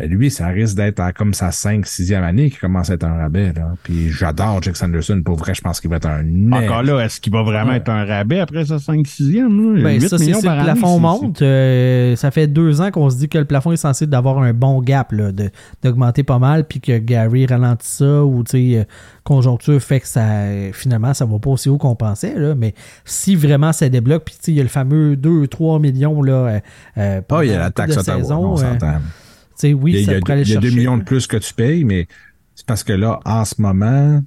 [SPEAKER 4] Euh, Lui, ça risque d'être à comme sa 5, 6e année qui commence à être un rabais. Là. Puis j'adore Jack Sanderson. Pour vrai, je pense qu'il va être un.
[SPEAKER 2] Encore là, est-ce qu'il va vraiment être un rabais après sa 5-6e?
[SPEAKER 1] Ben, ça, c'est si le plafond monte. euh, ça fait deux ans qu'on se dit que le plafond est censé d'avoir un bon gap, là, de- d'augmenter pas mal, puis que Gary ralentit ça, ou tu sais, euh, conjoncture fait que ça, finalement, ça va pas aussi haut qu'on pensait. Là, mais si vraiment ça débloque, puis tu sais, il y a le fameux 2-3 millions. Là, euh, euh,
[SPEAKER 4] Ah, il y a la taxe
[SPEAKER 1] couple de
[SPEAKER 4] Ottawa.
[SPEAKER 1] saisons,
[SPEAKER 4] on
[SPEAKER 1] euh,
[SPEAKER 4] s'entend.
[SPEAKER 1] tu sais, oui,
[SPEAKER 4] il y a,
[SPEAKER 1] ça
[SPEAKER 4] il y a-
[SPEAKER 1] pourrait aller
[SPEAKER 4] il y a 2
[SPEAKER 1] chercher,
[SPEAKER 4] millions de plus que tu payes, mais c'est parce que là, en ce moment,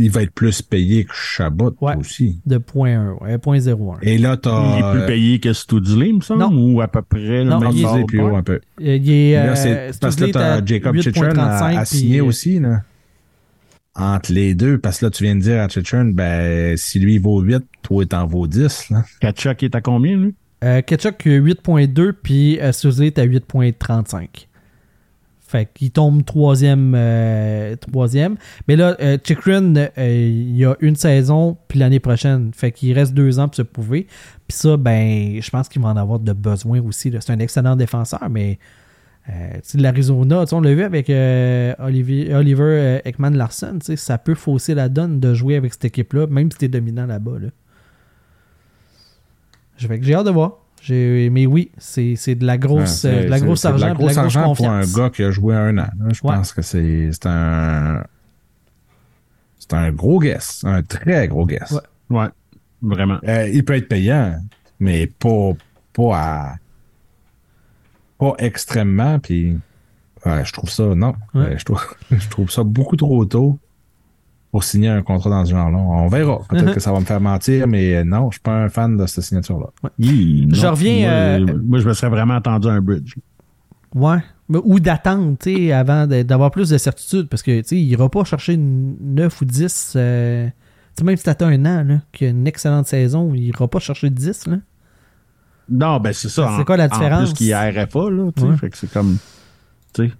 [SPEAKER 4] il va être plus payé que Chabot
[SPEAKER 1] Ouais.
[SPEAKER 4] aussi.
[SPEAKER 1] de 0.1, ouais, 0.01.
[SPEAKER 4] Et là, tu
[SPEAKER 2] Il est plus
[SPEAKER 4] as.
[SPEAKER 2] payé que Studley, me semble,
[SPEAKER 1] Non.
[SPEAKER 2] ou à peu près le
[SPEAKER 1] Non,
[SPEAKER 2] même
[SPEAKER 1] il est-
[SPEAKER 4] plus haut un peu.
[SPEAKER 1] Euh, Il est,
[SPEAKER 4] Là,
[SPEAKER 1] euh,
[SPEAKER 4] parce que là,
[SPEAKER 1] à
[SPEAKER 4] t'as Jacob Chichern à,
[SPEAKER 1] 8.35,
[SPEAKER 4] à signer
[SPEAKER 1] puis, euh,
[SPEAKER 4] aussi, là. Entre les deux, parce que là, tu viens de dire à Chichern, ben, si lui vaut 8, toi, t'en vaut 10, là.
[SPEAKER 2] Kachuk est à combien, lui?
[SPEAKER 1] Euh, Ketchuk euh, 8.2 puis euh, est à 8.35. Fait qu'il tombe troisième, euh, troisième. Mais là, euh, euh, il y a une saison puis l'année prochaine. Fait qu'il reste deux ans pour se prouver. Puis ça, ben, je pense qu'il va en avoir de besoin aussi. C'est un excellent défenseur, mais euh, l'Arizona, on l'a vu avec Oliver Ekman Larson, ça peut fausser la donne de jouer avec cette équipe-là, même si t'es dominant là-bas. J'ai hâte de voir. J'ai- Mais oui, c'est c'est de la grosse,
[SPEAKER 4] Ouais,
[SPEAKER 1] euh, de la
[SPEAKER 4] c'est-
[SPEAKER 1] grosse
[SPEAKER 4] c'est de
[SPEAKER 1] argent,
[SPEAKER 4] la
[SPEAKER 1] puis de la
[SPEAKER 4] grosse
[SPEAKER 1] grosse
[SPEAKER 4] argent pour un gars qui a joué un an. là. Je
[SPEAKER 1] Ouais.
[SPEAKER 4] pense que c'est c'est un. C'est un gros guess. Un très gros guess.
[SPEAKER 1] Ouais.
[SPEAKER 2] Ouais, vraiment.
[SPEAKER 4] Euh, il peut être payant, mais pas, pas à. Pas extrêmement, puis. ouais, je trouve ça, non.
[SPEAKER 1] Ouais.
[SPEAKER 4] Euh, je, trouve, je trouve ça beaucoup trop tôt pour signer un contrat dans ce genre-là. On verra. Peut-être que ça va me faire mentir, mais non, je suis pas un fan de cette signature-là.
[SPEAKER 2] Hi,
[SPEAKER 1] Je reviens,
[SPEAKER 2] Moi,
[SPEAKER 1] euh,
[SPEAKER 2] moi, je me serais vraiment attendu à un bridge.
[SPEAKER 1] Ouais. Mais- Ou d'attendre, tu sais, avant d'avoir plus de certitude. Parce que, tu sais, il ira pas chercher 9 ou 10. euh, tu sais, même si t'attends un an, là, qu'il y a une excellente saison, il ira pas chercher 10, là.
[SPEAKER 2] Non, ben c'est ça.
[SPEAKER 1] C'est
[SPEAKER 2] en-
[SPEAKER 1] quoi la
[SPEAKER 2] En
[SPEAKER 1] différence?
[SPEAKER 2] plus qu'il y a RFA, là, tu sais.
[SPEAKER 1] Ouais.
[SPEAKER 2] Fait que c'est comme. Tu sais,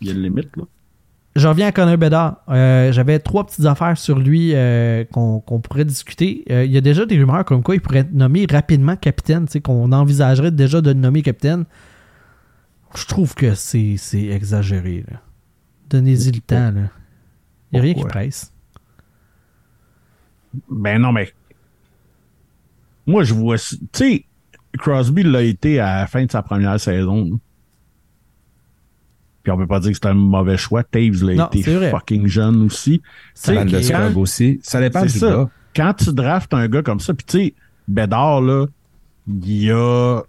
[SPEAKER 2] il y a une limite, là.
[SPEAKER 1] Je reviens à Connor Bedard. Euh, J'avais trois petites affaires sur lui euh, qu'on pourrait discuter. Euh, il y a déjà des rumeurs comme quoi il pourrait être nommé rapidement capitaine, qu'on envisagerait déjà de le nommer capitaine. Je trouve que c'est exagéré. Donnez-y le temps. là. Il n'y a rien qui presse.
[SPEAKER 2] Ben non, mais. Moi, je vois. Tu sais, Crosby l'a été à la fin de sa première saison. Là. Puis on peut pas dire que c'est un mauvais choix. Taves l'a
[SPEAKER 1] Non, vrai.
[SPEAKER 2] fucking jeune aussi. Sais,
[SPEAKER 4] Van de aussi. Ça dépend du
[SPEAKER 2] ça.
[SPEAKER 4] gars.
[SPEAKER 2] Quand tu draftes un gars comme ça, puis tu sais, Bédard, là, il a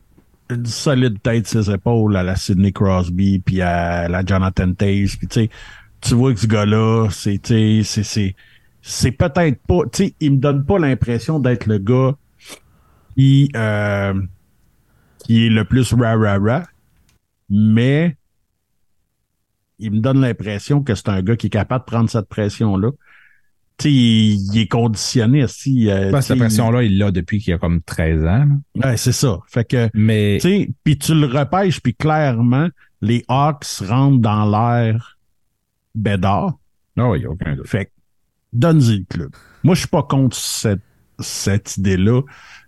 [SPEAKER 2] une solide tête sur ses épaules à la Sidney Crosby, puis à la Jonathan Taves, puis tu sais, tu vois que ce gars-là, c'est, tu sais, c'est, c'est, c'est peut-être pas, tu sais, il me donne pas l'impression d'être le gars qui, euh, qui est le plus ra-ra-ra, mais il me donne l'impression que c'est un gars qui est capable de prendre cette pression-là. Tu sais, il, il est conditionné aussi. euh,
[SPEAKER 4] Ben, cette pression-là, il l'a depuis qu'il a comme 13 ans.
[SPEAKER 2] Ouais, c'est ça. Fait que,
[SPEAKER 4] Mais
[SPEAKER 2] tu sais, puis tu le repêches, puis clairement, les Hawks rentrent dans l'air Bédard.
[SPEAKER 4] non, il n'y a aucun doute.
[SPEAKER 2] Fait que, donne-y le club. Moi, je suis pas contre cette, cette idée-là.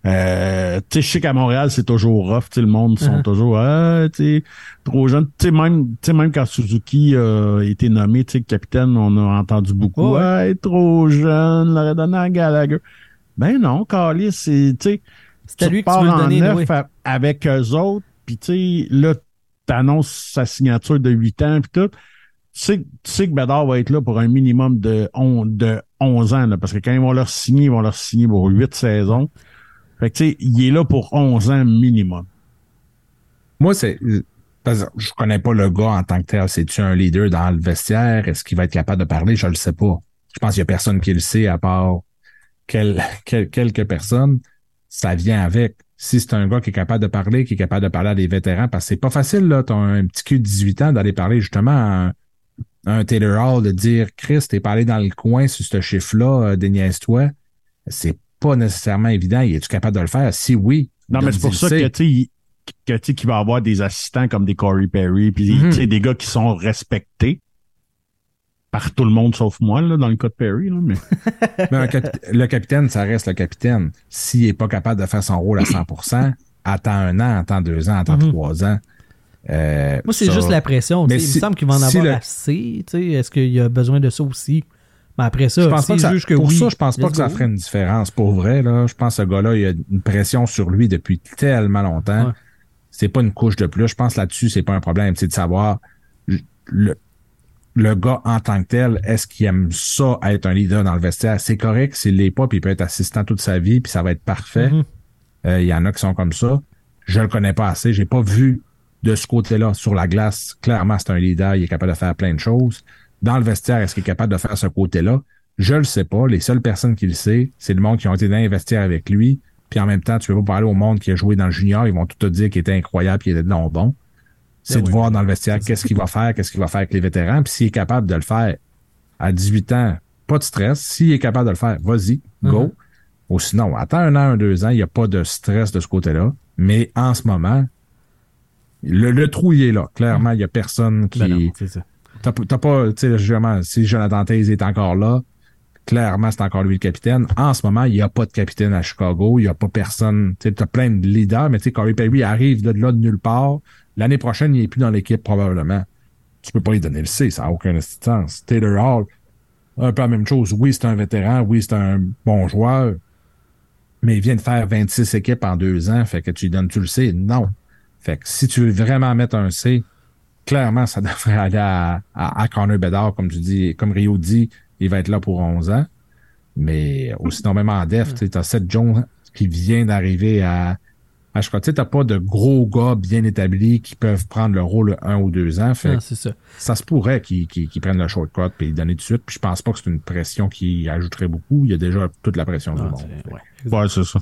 [SPEAKER 2] Euh, tu sais, je sais qu'à Montréal, c'est toujours rough. Le monde sont toujours, ah, tu sais, trop jeune. Tu sais, même, tu sais, même quand Suzuki a été nommé, tu sais, capitaine, on a entendu beaucoup,
[SPEAKER 1] Ouais.
[SPEAKER 2] ah, il est trop jeune, l'aurait donné à Gallagher. Ben non, Carly, c'est, tu
[SPEAKER 1] lui que tu veux
[SPEAKER 2] en
[SPEAKER 1] donner.
[SPEAKER 2] neuf
[SPEAKER 1] oui.
[SPEAKER 2] avec eux autres, puis tu sais, là, t'annonces sa signature de 8 ans, puis tout. Sais, tu sais que Bédard va être là pour un minimum de, on, de 11 ans, là, parce que quand ils vont leur signer, ils vont leur signer pour 8 saisons. Fait que, tu sais, il est là pour 11 ans minimum.
[SPEAKER 4] Moi, c'est. Je connais pas le gars en tant que tel. C'est-tu un leader dans le vestiaire? Est-ce qu'il va être capable de parler? Je le sais pas. Je pense qu'il y a personne qui le sait à part quel- quel- quelques personnes. Ça vient avec. Si c'est un gars qui est capable de parler, qui est capable de parler à des vétérans, parce que c'est pas facile, là, t'as un petit cul de 18 ans d'aller parler justement à un, un Taylor Hall, de dire Chris, t'es pas allé dans le coin sur ce chiffre-là, euh, déniaise-toi. C'est pas nécessairement évident. Es-tu capable de le faire? Si oui.
[SPEAKER 2] Non, mais c'est pour ça que, tu que, tu qu'il va avoir des assistants comme des Corey Perry, puis
[SPEAKER 4] Mhm.
[SPEAKER 2] des gars qui sont respectés par tout le monde sauf moi, là, dans le cas de Perry, là, mais.
[SPEAKER 4] Mais un capi- le capitaine, ça reste le capitaine. S'il est pas capable de faire son rôle à 100%, attends un an, attends deux ans, attends
[SPEAKER 1] Mhm.
[SPEAKER 4] trois ans. Euh,
[SPEAKER 1] Moi, c'est
[SPEAKER 4] ça-
[SPEAKER 1] juste la pression.
[SPEAKER 4] Mais
[SPEAKER 1] il me semble qu'il va en
[SPEAKER 4] si
[SPEAKER 1] avoir
[SPEAKER 4] le-
[SPEAKER 1] assez. Est-ce qu'il y a besoin de ça aussi? Mais après ça,
[SPEAKER 4] Je pense pas que ça,
[SPEAKER 1] juge que
[SPEAKER 4] pour
[SPEAKER 1] oui,
[SPEAKER 4] ça, je pense pas que ça ferait une différence. Pour vrai, là, je pense que ce gars-là, il a une pression sur lui depuis tellement longtemps.
[SPEAKER 1] Ouais.
[SPEAKER 4] C'est pas une couche de plus. Je pense là-dessus, c'est pas un problème. C'est de savoir le, le gars en tant que tel, est-ce qu'il aime ça être un leader dans le vestiaire? C'est correct s'il l'est pas, puis il peut être assistant toute sa vie, puis ça va être parfait.
[SPEAKER 1] Mhm.
[SPEAKER 4] Euh, Il y en a qui sont comme ça. Je le connais pas assez. J'ai pas vu de ce côté-là sur la glace. Clairement, c'est un leader. Il est capable de faire plein de choses. Dans le vestiaire, est-ce qu'il est capable de faire ce côté-là? Je le sais pas. Les seules personnes qui le savent, c'est le monde qui ont été dans les vestiaires avec lui. Puis en même temps, tu peux pas parler au monde qui a joué dans le junior. Ils vont tout te dire qu'il était incroyable, qu'il était non bon. C'est
[SPEAKER 1] Ben
[SPEAKER 4] de
[SPEAKER 1] oui.
[SPEAKER 4] voir dans le vestiaire qu'est-ce qu'il va faire, qu'est-ce qu'il va faire avec les vétérans. Puis s'il est capable de le faire à 18 ans, pas de stress. S'il est capable de le faire, vas-y, go.
[SPEAKER 1] Mhm.
[SPEAKER 4] Ou sinon, attends un an, un, deux ans, il n'y a pas de stress de ce côté-là. Mais en ce moment, le, le trou, il est là. Clairement, il n'y a personne qui.
[SPEAKER 1] Ben non, c'est ça.
[SPEAKER 4] T'as t'as pas, tu sais, justement, si Jonathan Taze est encore là, clairement, c'est encore lui le capitaine. En ce moment, il n'y a pas de capitaine à Chicago. Il n'y a pas personne. Tu t'as plein de leaders, mais tu sais, Corey Perry arrive de là de nulle part. L'année prochaine, il n'est plus dans l'équipe, probablement. Tu peux pas lui donner le C, ça n'a aucun sens. Taylor Hall, un peu la même chose. Oui, c'est un vétéran. Oui, c'est un bon joueur. Mais il vient de faire 26 équipes en deux ans. Fait que tu lui donnes, tu le sais. Non. Fait que si tu veux vraiment mettre un C, clairement, ça devrait aller à, à, à Connor Bedard, comme tu dis, comme Rio dit, il va être là pour 11 ans. Mais aussi, non, même en def, tu as Seth Jones qui vient d'arriver à, à Chicago. Tu sais, t'as pas de gros gars bien établis qui peuvent prendre le rôle un ou deux ans. Fait
[SPEAKER 1] ça.
[SPEAKER 4] ça se pourrait qu'ils prennent le shortcut puis le donner tout de suite. Puis je pense pas que c'est une pression qui ajouterait beaucoup. Il y a déjà toute la pression du
[SPEAKER 1] Ah,
[SPEAKER 4] monde.
[SPEAKER 1] ouais.
[SPEAKER 2] Ouais, c'est ça.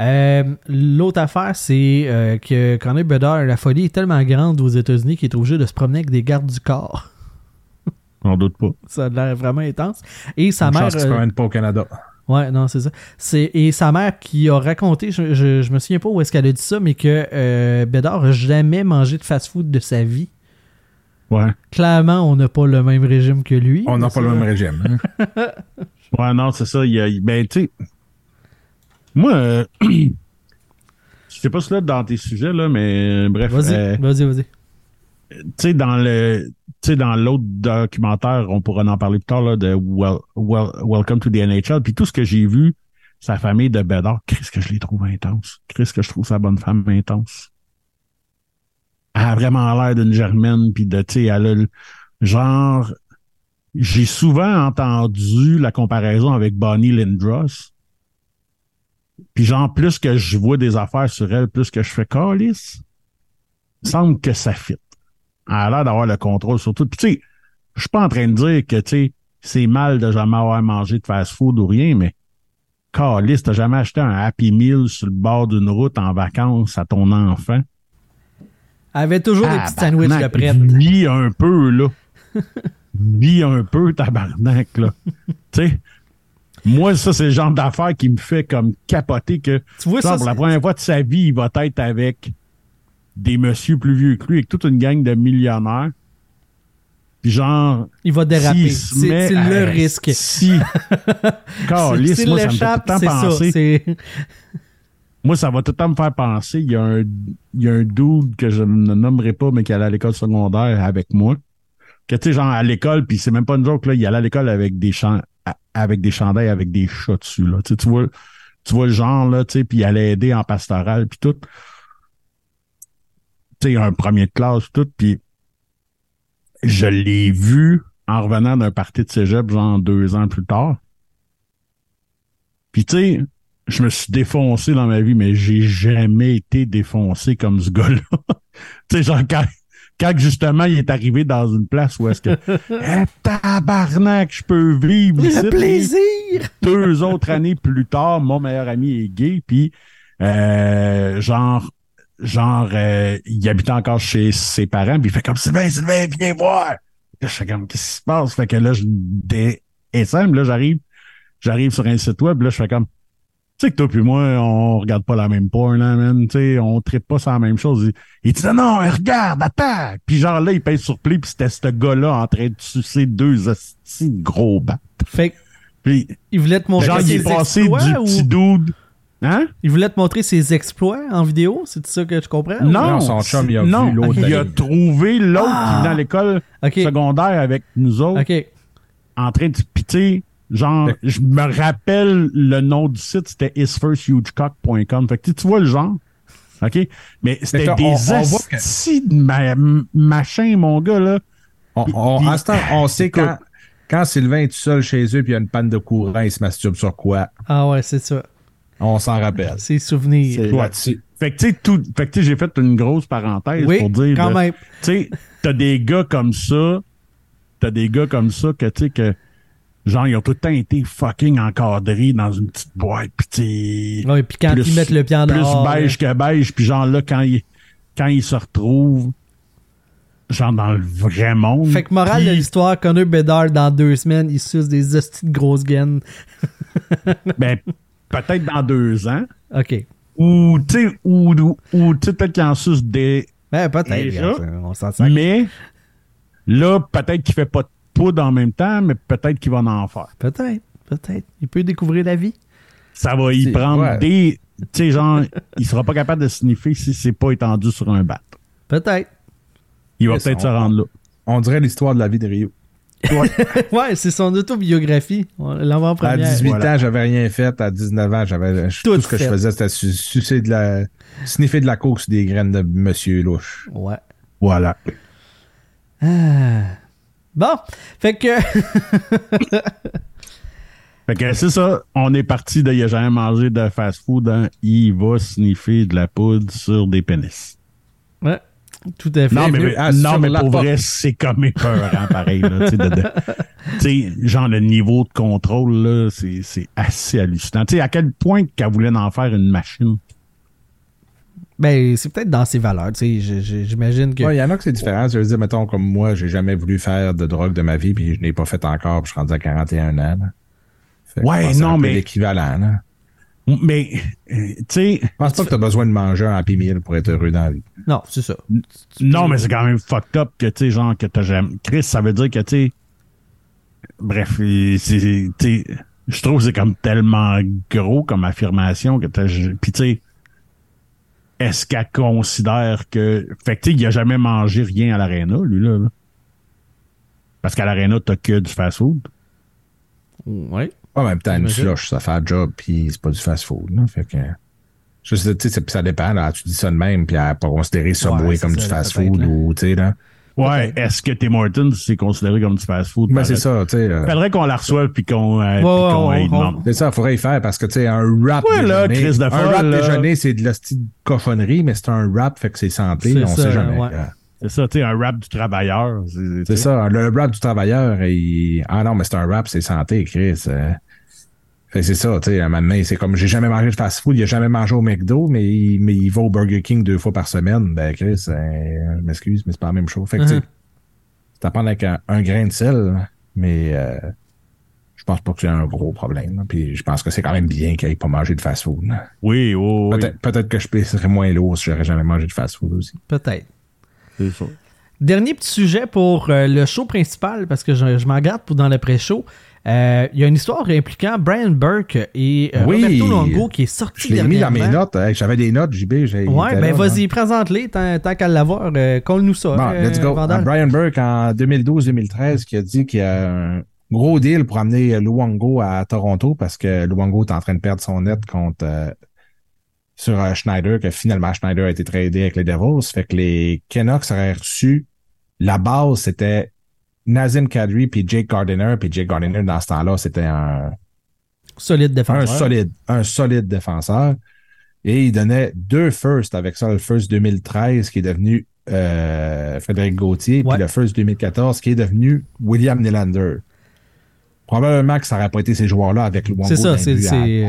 [SPEAKER 1] Euh, L'autre affaire, c'est euh, que Connor Bedard, la folie est tellement grande aux États-Unis qu'il est obligé de se promener avec des gardes du corps.
[SPEAKER 2] J'en doute pas.
[SPEAKER 1] Ça a l'air vraiment intense. Et sa
[SPEAKER 4] Une
[SPEAKER 1] mère.
[SPEAKER 4] chance qu'il se
[SPEAKER 1] euh,
[SPEAKER 4] promène pas au Canada.
[SPEAKER 1] Ouais, non, c'est ça. C'est, et sa mère qui a raconté, je, je, je me souviens pas où est-ce qu'elle a dit ça, mais que euh, Bédard a jamais mangé de fast-food de sa vie.
[SPEAKER 2] Ouais.
[SPEAKER 1] Clairement, on n'a pas le même régime que lui.
[SPEAKER 4] On n'a pas le même régime. hein.
[SPEAKER 2] Ouais, non, c'est ça. Il a, ben, tu sais, moi, euh, je sais pas si là dans tes sujets, là, mais euh, bref,
[SPEAKER 1] Vas-y,
[SPEAKER 2] euh,
[SPEAKER 1] vas-y, vas-y.
[SPEAKER 2] Sais, dans le, sais, dans l'autre documentaire, on pourra en parler plus tard, là, de Wel- Wel- Welcome to the NHL, puis tout ce que j'ai vu, sa famille de Bédard, Chris, que je les trouve intense. Chris, que je trouve sa bonne femme intense. Elle a vraiment l'air d'une germaine, puis de, tu sais, elle a le, genre, j'ai souvent entendu la comparaison avec Bonnie Lindros. Puis genre, plus que je vois des affaires sur elle, plus que je fais calice, semble que ça fit. A l'air d'avoir le contrôle sur tout. Puis tu sais, je suis pas en train de dire que, tu sais, c'est mal de jamais avoir mangé de fast-food ou rien, mais calice, t'as jamais acheté un Happy Meal sur le bord d'une route en vacances à ton enfant?
[SPEAKER 1] Elle avait toujours des petits sandwichs de prête.
[SPEAKER 2] Vis un peu, là. Vis un peu, tabarnak, là. tu sais, moi, ça, c'est le genre d'affaire qui me fait comme capoter que,
[SPEAKER 1] Tu vois,
[SPEAKER 2] genre,
[SPEAKER 1] ça,
[SPEAKER 2] pour la première fois de sa vie, il va être avec des messieurs plus vieux que lui, avec toute une gang de millionnaires. Puis genre,
[SPEAKER 1] il va déraper. C'est le risque.
[SPEAKER 2] Si.
[SPEAKER 1] S'il
[SPEAKER 2] moi, ça me fait tout le temps
[SPEAKER 1] ça.
[SPEAKER 2] penser. Moi, ça va tout le temps me faire penser. Il y a un, il y a un dude que je ne nommerai pas, mais qui allait à l'école secondaire avec moi. Que tu sais, genre à l'école, puis c'est même pas une joke, là, il allait à l'école avec des champs, avec des chandails avec des chats dessus, là. Tu sais, tu vois, tu vois le genre, là, tu sais, puis il allait aider en pastoral, puis tout. Tu sais, un premier de classe, tout, puis je l'ai vu en revenant d'un party de cégep, genre deux ans plus tard. Puis tu sais, je me suis défoncé dans ma vie, mais j'ai jamais été défoncé comme ce gars-là. tu sais, genre quand, quand justement il est arrivé dans une place où est-ce que Eh, tabarnak, je peux vivre.
[SPEAKER 1] Le plaisir!
[SPEAKER 2] Deux autres années plus tard, mon meilleur ami est gay, puis euh, genre genre euh, il habitait encore chez ses parents, puis il fait comme Sylvain, Sylvain, viens voir. Là, je fais comme qu'est-ce qui se passe? Fait que là, je des SM, là, j'arrive, j'arrive sur un site web, là, je fais comme tu sais que toi puis moi, on regarde pas la même porn, là, man. Tu sais, on tripe pas sur la même chose. Il, il dit, non, non, regarde, attaque. Puis genre là, il pèse sur play, puis c'était ce gars-là en train de sucer deux hosties gros bats.
[SPEAKER 1] Fait que,
[SPEAKER 2] Puis
[SPEAKER 1] il voulait te montrer
[SPEAKER 2] genre, il est passé
[SPEAKER 1] exploits
[SPEAKER 2] du
[SPEAKER 1] ou...
[SPEAKER 2] petit dude. Hein?
[SPEAKER 1] Il voulait te montrer ses exploits en vidéo? C'est ça que tu comprends?
[SPEAKER 2] Non,
[SPEAKER 4] Non, son chum, il a
[SPEAKER 2] non,
[SPEAKER 4] vu l'autre
[SPEAKER 2] Il a trouvé l'autre
[SPEAKER 1] Ah.
[SPEAKER 2] venait à l'école secondaire avec nous autres en train de piter. Genre,
[SPEAKER 4] Fait-
[SPEAKER 2] je me rappelle le nom du site, c'était isfirsthugecock.com. Fait que tu vois le genre. OK? Mais c'était des
[SPEAKER 4] que-
[SPEAKER 2] astis de ma- machin, mon gars, là.
[SPEAKER 4] On, on,
[SPEAKER 2] Puis-
[SPEAKER 4] en ce temps, on sait quand, quand Sylvain est tout seul chez eux puis il y a une panne de courant, il se masturbe sur quoi?
[SPEAKER 1] Ah ouais, c'est ça.
[SPEAKER 4] On s'en rappelle.
[SPEAKER 1] Ses souvenirs.
[SPEAKER 4] Tu-
[SPEAKER 2] Fait que tu sais, tout. Fait que tu sais, j'ai fait une grosse parenthèse
[SPEAKER 1] Oui,
[SPEAKER 2] pour dire.
[SPEAKER 1] quand
[SPEAKER 2] de-
[SPEAKER 1] même.
[SPEAKER 2] Tu sais, t'as des gars comme ça. T'as des gars comme ça que tu sais que. Genre, ils ont tout le temps été fucking encadrés dans une petite boîte. Puis tu sais,
[SPEAKER 1] Ouais, puis quand
[SPEAKER 2] plus-
[SPEAKER 1] ils mettent le pied en
[SPEAKER 2] plus
[SPEAKER 1] dehors.
[SPEAKER 2] beige que beige. Puis genre là, quand ils, quand ils se retrouvent, genre dans le vrai monde.
[SPEAKER 1] Fait que morale de l'histoire, Connor Bedard, dans deux semaines, il suce des hosties de grosses gaines.
[SPEAKER 2] ben, peut-être dans deux ans.
[SPEAKER 1] OK.
[SPEAKER 2] Ou, tu sais, ou, peut-être qu'ils en sucent des,
[SPEAKER 1] Ben, peut-être. On s'en sert.
[SPEAKER 2] Mais là, peut-être qu'il fait pas de poudre en même temps, mais peut-être qu'il va en faire.
[SPEAKER 1] Peut-être. Peut-être. Il peut découvrir la vie.
[SPEAKER 2] Ça va y prendre
[SPEAKER 4] ouais.
[SPEAKER 2] des. Tu sais, genre, il sera pas capable de sniffer si c'est pas étendu sur un bat.
[SPEAKER 1] Peut-être.
[SPEAKER 2] Il va peut-être se rendre là.
[SPEAKER 4] On dirait l'histoire de la vie de Rio.
[SPEAKER 1] ouais, c'est son autobiographie. En
[SPEAKER 4] À
[SPEAKER 1] première.
[SPEAKER 4] 18
[SPEAKER 2] Voilà.
[SPEAKER 4] ans, j'avais rien fait. À 19 ans, j'avais
[SPEAKER 1] Tout
[SPEAKER 4] tout, ce que
[SPEAKER 1] fait.
[SPEAKER 4] je faisais, c'était su- sucer de la, sniffer de la coke sur des graines de Monsieur Louche.
[SPEAKER 1] Ouais.
[SPEAKER 2] Voilà.
[SPEAKER 1] Ah. Bon. Fait que.
[SPEAKER 2] Fait que c'est ça. On est parti de il a jamais mangé de fast-food. hein. Il va sniffer de la poudre sur des pénis.
[SPEAKER 1] Tout à fait.
[SPEAKER 2] Non, mais,
[SPEAKER 4] à
[SPEAKER 2] non, mais
[SPEAKER 4] la
[SPEAKER 2] pour
[SPEAKER 4] porte.
[SPEAKER 2] vrai, c'est comme épeurant, pareil. Là, de- de- genre, le niveau de contrôle, là, c'est c'est assez hallucinant. Tu sais, à quel point qu'elle voulait en faire une machine?
[SPEAKER 1] Ben, c'est peut-être dans ses valeurs, J'imagine que.
[SPEAKER 4] Ouais, il y en a que c'est différent. Je veux dire, mettons, comme moi, j'ai jamais voulu faire de drogue de ma vie, puis je n'ai pas fait encore, puis je suis rendu à 41 ans. là. Fait que
[SPEAKER 2] Ouais, non, mais-
[SPEAKER 4] l'équivalent, là.
[SPEAKER 2] Mais, euh, tu sais,
[SPEAKER 4] Je pense pas que tu as besoin de manger un Happy Meal pour être heureux dans la vie.
[SPEAKER 1] Non, c'est ça.
[SPEAKER 2] non, mais c'est quand même fucked up que, tu sais, genre, que t'as jamais. Chris, ça veut dire que, tu sais. Bref, c'est. Tu sais, je trouve que c'est comme tellement gros comme affirmation que t'as. Puis, tu sais, est-ce qu'elle considère que. Fait que, tu sais, il a jamais mangé rien à l'aréna, lui, là. là. Parce qu'à l'aréna, t'as que du fast-food.
[SPEAKER 1] Ouais.
[SPEAKER 4] En même temps, une slush, ça fait un job, puis c'est pas du fast-food. là. Fait que. Je sais, tu sais, ça- ça dépend, là. Tu dis ça de même, puis à pas considérer Subway
[SPEAKER 1] Ouais,
[SPEAKER 4] comme
[SPEAKER 1] ça,
[SPEAKER 4] du fast-food ou, tu sais, là.
[SPEAKER 2] Ouais, est-ce que Tim Hortons, c'est considéré comme du fast-food?
[SPEAKER 4] Ben, c'est ça, tu sais. là.
[SPEAKER 2] Faudrait qu'on la reçoive puis qu'on euh,
[SPEAKER 1] Ouais,
[SPEAKER 2] qu'on
[SPEAKER 1] ouais,
[SPEAKER 2] euh,
[SPEAKER 1] ouais,
[SPEAKER 2] demande.
[SPEAKER 4] C'est ça, il faudrait y faire parce que, tu sais, un rap
[SPEAKER 2] Ouais,
[SPEAKER 4] déjeuner.
[SPEAKER 2] de
[SPEAKER 4] un rap
[SPEAKER 2] là.
[SPEAKER 4] déjeuner, c'est de la petite cochonnerie, mais c'est un rap, fait que c'est santé,
[SPEAKER 1] C'est
[SPEAKER 4] on
[SPEAKER 1] ça,
[SPEAKER 4] sait jamais.
[SPEAKER 1] ouais.
[SPEAKER 2] C'est ça, tu sais, un rap du travailleur.
[SPEAKER 4] C'est ça, le rap du travailleur, il... ah non, mais c'est un rap, c'est santé, Chris. euh. C'est ça, tu sais, à un moment donné, c'est comme, j'ai jamais mangé de fast-food, il a jamais mangé au McDo, mais il, mais il va au Burger King deux fois par semaine. Ben, Chris, euh, je m'excuse, mais c'est pas la même chose. Fait que, tu sais, prendre avec un, un grain de sel, mais euh, je pense pas que c'est un gros problème. là. Puis je pense que c'est quand même bien qu'il ait pas mangé de fast-food.
[SPEAKER 2] Oui.
[SPEAKER 4] Peut-être peut-être que je serais moins lourd si j'aurais jamais mangé de fast-food aussi.
[SPEAKER 1] Peut-être. Dernier petit sujet pour euh, le show principal, parce que je, je m'en garde pour dans le pré-show. Euh, Il y a une histoire impliquant Brian Burke et euh,
[SPEAKER 4] Oui.
[SPEAKER 1] Roberto Longo qui est sorti
[SPEAKER 4] Je l'ai mis dans mes notes. Hey, J'avais des notes, JB. j'ai-
[SPEAKER 1] Ouais, ben vas-y, présente-les, tant, tant qu'à l'avoir. Euh, Colle-nous ça.
[SPEAKER 4] Bon,
[SPEAKER 1] euh,
[SPEAKER 4] let's go. Brian Burke, en 2012-2013, qui a dit qu'il y a un gros deal pour amener Luongo à Toronto parce que Luongo est en train de perdre son net contre sur euh, Schneider, que finalement Schneider a été tradé avec les Devils. Fait que les Canucks auraient reçu la base, c'était Nazim Kadri puis Jake Gardiner. Puis Jake Gardiner, dans ce temps-là, c'était un,
[SPEAKER 1] Solide
[SPEAKER 4] un
[SPEAKER 1] défenseur.
[SPEAKER 4] solide, un solide défenseur. Et il donnait deux firsts avec ça, le first 2013 qui est devenu euh, Frédéric Gauthier,
[SPEAKER 1] Ouais.
[SPEAKER 4] puis le first 2014 qui est devenu William Nylander. Probablement que ça n'aurait pas été ces joueurs-là avec Luongo
[SPEAKER 1] C'est ça,
[SPEAKER 4] le
[SPEAKER 1] c'est-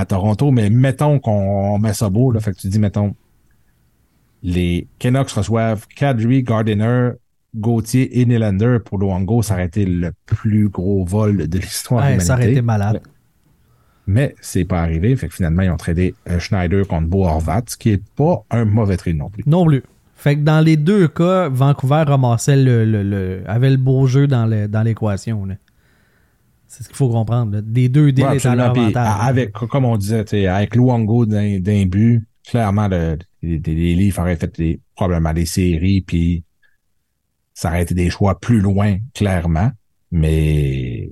[SPEAKER 4] à- Toronto, mais mettons qu'on met ça beau, là, fait que tu dis, mettons, les Canucks reçoivent Kadri, Gardiner, Gauthier et Nylander pour Luongo, ça aurait été le plus gros vol de l'histoire de
[SPEAKER 1] ça aurait été malade.
[SPEAKER 4] Mais c'est pas arrivé. Fait que finalement, ils ont tradé euh, Schneider contre Bo Horvat, ce qui est pas un mauvais trade non plus.
[SPEAKER 1] Non plus. Fait que dans les deux cas, Vancouver ramassait le, le- le- avait le beau jeu dans dans l'équation. là. C'est ce qu'il faut comprendre. là. Des deux deals
[SPEAKER 4] Ouais, avec, comme on disait, avec Luongo d'un d'un but, clairement, le- les, les, Leafs auraient fait des, probablement des séries, puis ça aurait été des choix plus loin, clairement. Mais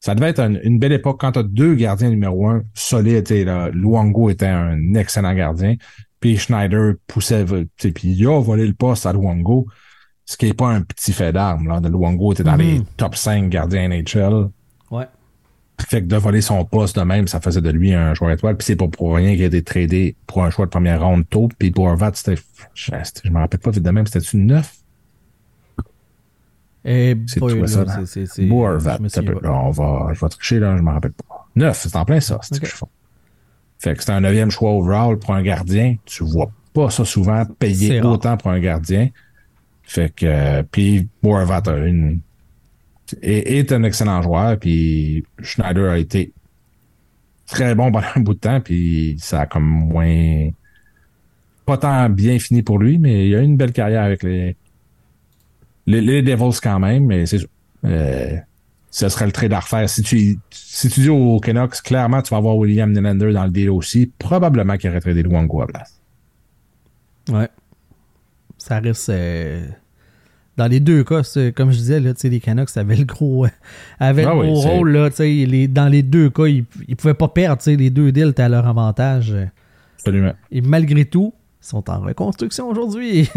[SPEAKER 4] ça devait être une, une belle époque quand tu as deux gardiens numéro un solides. Luongo était un excellent gardien, puis Schneider poussait, puis il a volé le poste à Luongo, ce qui est pas un petit fait d'armes. Là. De Luongo était dans les top 5 gardiens NHL.
[SPEAKER 1] Ouais.
[SPEAKER 4] Fait que de voler son poste de même, ça faisait de lui un joueur étoile. Puis c'est pas pour rien qu'il a été tradé pour un choix de première ronde tôt. Puis pour Horvat, c'était, je, je me rappelle pas vite de même, c'était-tu neuf?
[SPEAKER 1] Et
[SPEAKER 4] C'est toi, ça, là.
[SPEAKER 1] c'est- c'est- c'est-
[SPEAKER 4] Bo Horvat.
[SPEAKER 1] je me
[SPEAKER 4] ça
[SPEAKER 1] souviens
[SPEAKER 4] peut-
[SPEAKER 1] pas.
[SPEAKER 4] là, on va, je vais tricher, là, je me rappelle pas. Neuf, c'est en plein ça, c'est ce
[SPEAKER 1] Ok.
[SPEAKER 4] que je fais. Fait que c'était un neuvième choix overall pour un gardien. Tu vois pas ça souvent
[SPEAKER 1] C'est
[SPEAKER 4] payer
[SPEAKER 1] rare.
[SPEAKER 4] autant pour un gardien. Fait que, euh, puis Bo Horvat a une, est, est un excellent joueur, puis Schneider a été très bon pendant un bout de temps, puis ça a comme moins pas tant bien fini pour lui, mais il a eu une belle carrière avec les les, Devils quand même, mais c'est. Euh, ce serait le trait à refaire. Si tu, si tu dis aux Canucks, clairement, tu vas avoir William Nylander dans le deal aussi. Probablement qu'il aurait tradé Luongo à la place.
[SPEAKER 1] Ouais. Ça reste. euh, Dans les deux cas, comme je disais, là, tu les Canucks avaient le gros, euh, avaient
[SPEAKER 4] Ah
[SPEAKER 1] le
[SPEAKER 4] oui,
[SPEAKER 1] gros rôle. Là, tu les, dans les deux cas, ils ne pouvaient pas perdre. tu Les deux deals étaient à leur avantage.
[SPEAKER 4] Absolument.
[SPEAKER 1] Et malgré tout, ils sont en reconstruction aujourd'hui.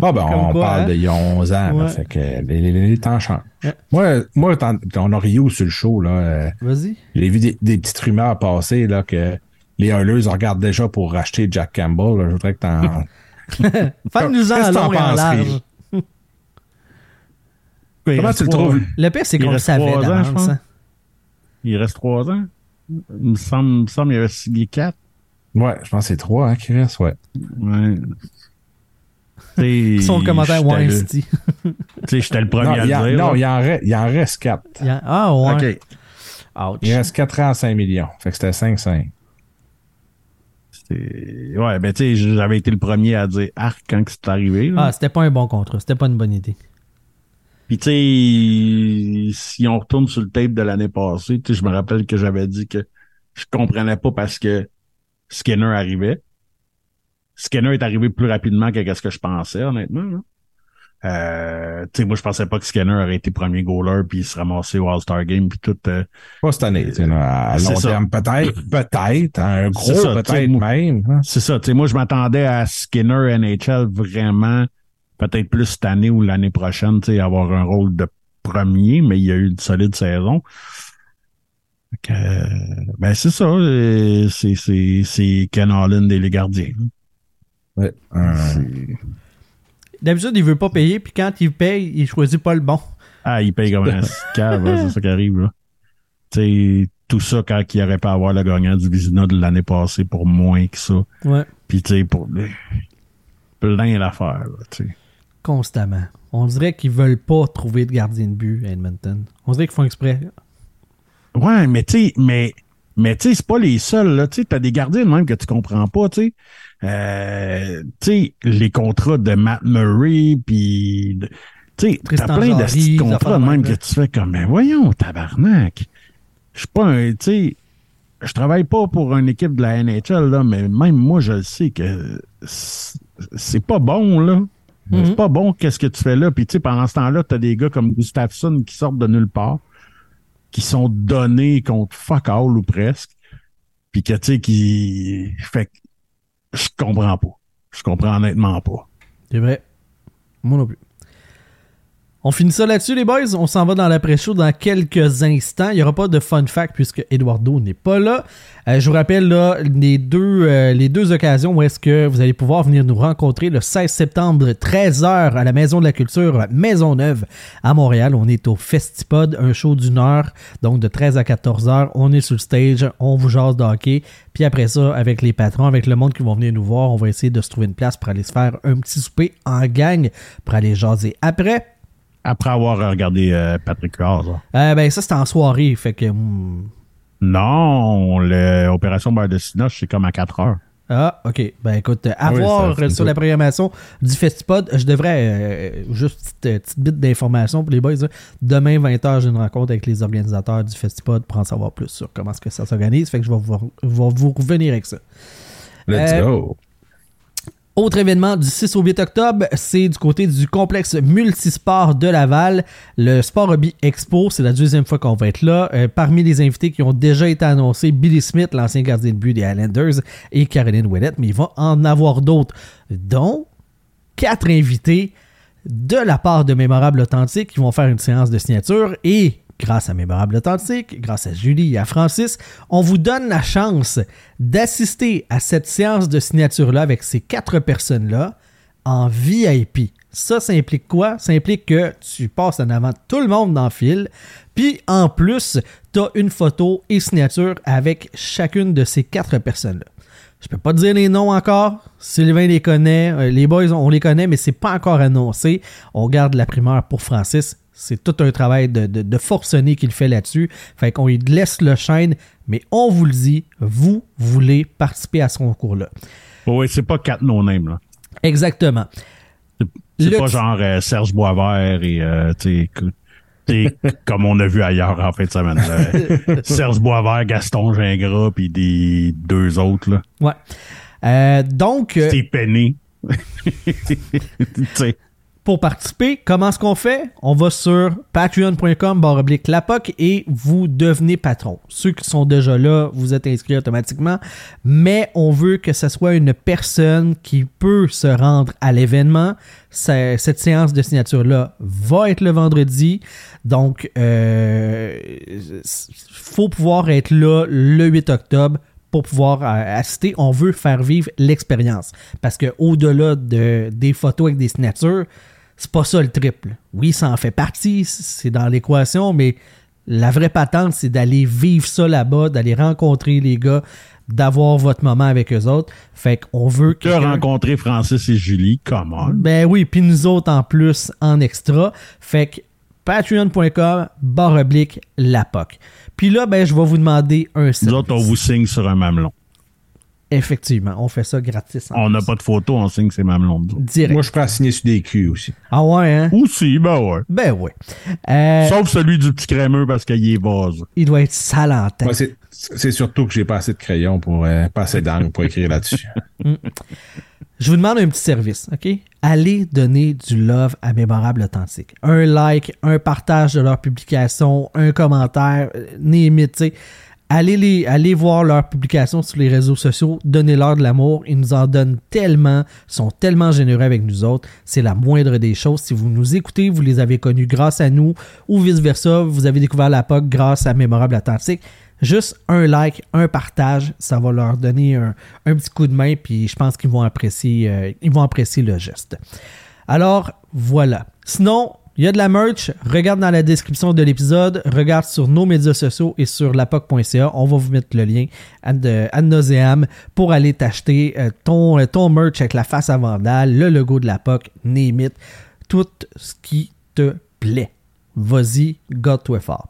[SPEAKER 4] Ah ben, on
[SPEAKER 1] quoi,
[SPEAKER 4] parle
[SPEAKER 1] hein?
[SPEAKER 4] d'il y a 11 ans, là,
[SPEAKER 1] Ouais.
[SPEAKER 4] fait que les, les- les temps changent.
[SPEAKER 1] Ouais.
[SPEAKER 4] Moi, moi on a Rio sur le show, là, euh,
[SPEAKER 1] Vas-y.
[SPEAKER 4] j'ai vu des, des petites rumeurs passer là, que les Oilers regardent déjà pour racheter Jack Campbell. là. Je voudrais que Qu'est-ce
[SPEAKER 1] en long et en
[SPEAKER 4] penses,
[SPEAKER 1] large.
[SPEAKER 4] Comment tu le trouves?
[SPEAKER 1] Le pire, c'est qu'on le
[SPEAKER 2] reste
[SPEAKER 1] savait
[SPEAKER 2] trois ans, je
[SPEAKER 1] d'avance.
[SPEAKER 2] pense.
[SPEAKER 1] hein.
[SPEAKER 2] Il reste trois ans. Il me semble, il me semble qu'il avait signé quatre.
[SPEAKER 4] Ouais, je pense que c'est trois hein, qui restent, ouais.
[SPEAKER 2] Ouais. T'sais,
[SPEAKER 1] Son commentaire
[SPEAKER 2] j'étais le-
[SPEAKER 1] Weinstein.
[SPEAKER 2] t'sais, J'étais le premier
[SPEAKER 4] Non,
[SPEAKER 2] à le dire.
[SPEAKER 4] non, il, en reste, il en reste quatre.
[SPEAKER 1] Y Ah, ouais.
[SPEAKER 2] OK.
[SPEAKER 1] Ouch.
[SPEAKER 4] Il reste 4 ans à 5 millions. Fait que c'était 5-5.
[SPEAKER 2] C'est- Ouais, ben tu sais, j'avais été le premier à dire arc quand que c'est arrivé. là.
[SPEAKER 1] Ah, c'était pas un bon contrat. C'était pas une bonne idée.
[SPEAKER 2] Puis tu sais, si on retourne sur le tape de l'année passée, tu sais, je me rappelle que j'avais dit que je comprenais pas parce que Skinner arrivait. Skinner est arrivé plus rapidement que ce que je pensais, honnêtement. là. Euh, tu sais, moi, je pensais pas que Skinner aurait été premier goaler puis se ramasser au All-Star Game puis tout. euh,
[SPEAKER 4] Pas cette année. tu sais, là, À long terme, peut-être. Peut-être. Un
[SPEAKER 2] C'est
[SPEAKER 4] gros peut-être même. hein.
[SPEAKER 2] C'est ça, tu sais, moi je m'attendais à Skinner NHL vraiment peut-être plus cette année ou l'année prochaine, tu sais, avoir un rôle de premier, mais il y a eu une solide saison. Euh, ben c'est ça, euh, c'est c'est c'est Ken Holland et les gardiens.
[SPEAKER 4] Ouais.
[SPEAKER 1] D'habitude, il veut pas payer, puis quand il paye, il choisit pas le bon.
[SPEAKER 2] Ah, il paye comme un cave, hein, c'est ça qui arrive là. Tu sais, tout ça quand il aurait pas avoir le gagnant du Vizina de l'année passée pour moins que ça.
[SPEAKER 1] Ouais.
[SPEAKER 2] Puis tu sais, pour plein d'affaires, là, tu sais.
[SPEAKER 1] Constamment. On dirait qu'ils veulent pas trouver de gardien de but à Edmonton. On dirait qu'ils font exprès.
[SPEAKER 2] Ouais, mais tu sais, mais, mais tu sais, c'est pas les seuls, là. Tu sais, t'as des gardiens de même que tu comprends pas, tu sais. Euh, tu sais, les contrats de Matt Murray, puis tu sais, t'as plein de
[SPEAKER 1] Jarry,
[SPEAKER 2] contrats même que tu fais comme, mais voyons, tabarnak. Je suis pas un, tu sais, je travaille pas pour une équipe de la NHL, là, mais même moi, je le sais que c'est pas bon, là.
[SPEAKER 1] Mhm.
[SPEAKER 2] C'est pas bon qu'est-ce que tu fais là? Puis tu sais, pendant ce temps-là, t'as des gars comme Gustafsson qui sortent de nulle part, qui sont donnés contre fuck all ou presque. Puis que tu sais, qui. Fait je comprends pas. Je comprends honnêtement pas.
[SPEAKER 1] C'est vrai. Moi non plus. On finit ça là-dessus, les boys. On s'en va dans l'après-show dans quelques instants. Il n'y aura pas de fun fact puisque Eduardo n'est pas là. Euh, je vous rappelle là, les, deux, euh, les deux occasions où est-ce que vous allez pouvoir venir nous rencontrer le 16 septembre, 13h à la Maison de la Culture Maisonneuve à Montréal. On est au Festipod, un show d'une heure, donc de 13 à 14h. On est sur le stage, on vous jase de hockey. Puis après ça, avec les patrons, avec le monde qui vont venir nous voir, on va essayer de se trouver une place pour aller se faire un petit souper en gang pour aller jaser après.
[SPEAKER 2] Après avoir regardé euh, Patrick Huard, ça.
[SPEAKER 1] Euh, ben ça, c'était en soirée, fait que... hmm.
[SPEAKER 2] Non, l'opération Beurre de Cinoche, c'est comme à 4 heures.
[SPEAKER 1] Ah, ok. Ben écoute, à
[SPEAKER 4] oui,
[SPEAKER 1] voir
[SPEAKER 4] ça,
[SPEAKER 1] sur la programmation du Festipod, je devrais, euh, juste petite, euh, petite bit d'information pour les boys. Demain, 20h, j'ai une rencontre avec les organisateurs du Festipod pour en savoir plus sur comment est-ce que ça s'organise. Fait que je vais vous, vous revenir avec ça.
[SPEAKER 4] Let's
[SPEAKER 1] Euh,
[SPEAKER 4] go.
[SPEAKER 1] Autre événement du 6 au 8 octobre, c'est du côté du complexe multisport de Laval, le Sport Hobby Expo. C'est la deuxième fois qu'on va être là. Euh, parmi les invités qui ont déjà été annoncés, Billy Smith, l'ancien gardien de but des Highlanders, et Caroline Ouellette, mais il va en avoir d'autres, dont quatre invités de la part de Mémorable Authentique qui vont faire une séance de signature et grâce à Mémorable Authentique, grâce à Julie et à Francis, on vous donne la chance d'assister à cette séance de signature-là avec ces quatre personnes-là en VIP. Ça, ça implique quoi? Ça implique que tu passes en avant tout le monde dans le fil, puis en plus, tu as une photo et signature avec chacune de ces quatre personnes-là. Je peux pas dire les noms encore. Sylvain les connaît. Euh, Les boys, on les connaît, mais c'est pas encore annoncé. On garde la primeur pour Francis. C'est tout un travail de, de, de forcené qu'il fait là-dessus. Fait qu'on lui laisse le chaîne, mais on vous le dit, vous voulez participer à ce concours-là.
[SPEAKER 2] Oui, c'est pas quatre no-name, là.
[SPEAKER 1] Exactement.
[SPEAKER 2] C'est pas genre euh, Serge Boisvert et, euh, tu sais, que- tu sais, comme on a vu ailleurs en fin de semaine. là. Serge Boisvert, Gaston Gingras, puis des deux autres, là.
[SPEAKER 1] Ouais. Euh, donc, euh,
[SPEAKER 2] C'était peiné.
[SPEAKER 1] Pour participer, comment est-ce qu'on fait? On va sur patreon.com oblique lapoc et vous devenez patron. Ceux qui sont déjà là, vous êtes inscrits automatiquement, mais on veut que ce soit une personne qui peut se rendre à l'événement. Cette séance de signature-là va être le vendredi, donc euh, faut pouvoir être là le 8 octobre pour pouvoir euh, assister. On veut faire vivre l'expérience. Parce que au-delà de, des photos avec des signatures, c'est pas ça le triple. Oui, ça en fait partie, c'est dans l'équation, mais la vraie patente, c'est d'aller vivre ça là-bas, d'aller rencontrer les gars, d'avoir votre moment avec eux autres. Fait qu'on veut
[SPEAKER 2] Que rencontrer Francis et Julie, come on.
[SPEAKER 1] ben oui, puis nous autres en plus en extra. Fait que patreon.com barre oblique la POC. Puis là, ben je vais vous demander un
[SPEAKER 2] Nous
[SPEAKER 1] service.
[SPEAKER 2] autres, on vous signe sur un mamelon.
[SPEAKER 1] Effectivement, on fait ça gratis. en
[SPEAKER 2] On n'a pas de photo, on signe ses mamelons. nous autres.
[SPEAKER 1] Direct.
[SPEAKER 4] Moi, je à signer sur des culs aussi.
[SPEAKER 1] Ah ouais, hein?
[SPEAKER 2] Aussi, ben ouais.
[SPEAKER 1] Ben oui. Euh,
[SPEAKER 2] Sauf celui du petit crémeux parce qu'il est vase.
[SPEAKER 1] il doit être sale en tête.
[SPEAKER 4] C'est c'est surtout que j'ai pas assez de crayon pour euh, pas assez d'encre pour écrire là-dessus.
[SPEAKER 1] Je vous demande un petit service, OK? Allez donner du love à Mémorable Authentique. Un like, un partage de leur publication, un commentaire, euh, Allez, les, allez voir leurs publications sur les réseaux sociaux, donnez-leur de l'amour. Ils nous en donnent tellement, sont tellement généreux avec nous autres. C'est la moindre des choses. Si vous nous écoutez, vous les avez connus grâce à nous ou vice-versa, vous avez découvert la POC grâce à Mémorable Authentique. Juste un like, un partage, ça va leur donner un, un petit coup de main, puis je pense qu'ils vont apprécier, euh, ils vont apprécier le geste. Alors, voilà. Sinon, il y a de la merch. Regarde dans la description de l'épisode. Regarde sur nos médias sociaux et sur lapoc.ca. On va vous mettre le lien ad, nauseam pour aller t'acheter euh, ton, euh, ton merch avec la face à Vandal, le logo de la POC, tout ce qui te plaît. Vas-y, God-toi fort.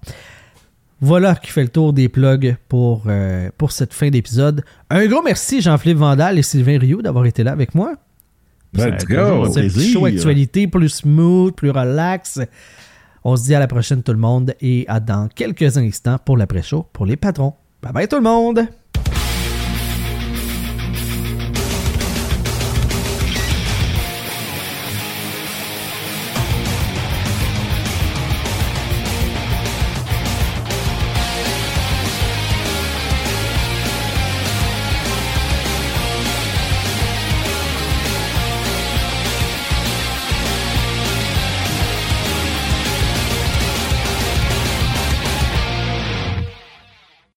[SPEAKER 1] Voilà qui fait le tour des plugs pour, euh, pour cette fin d'épisode. Un gros merci Jean-Philippe Vandal et Sylvain Rioux d'avoir été là avec moi.
[SPEAKER 4] Let's go!
[SPEAKER 1] C'est show actualité plus smooth, plus relax. On se dit à la prochaine tout le monde et à dans quelques instants pour l'après-show pour les patrons. Bye bye tout le monde!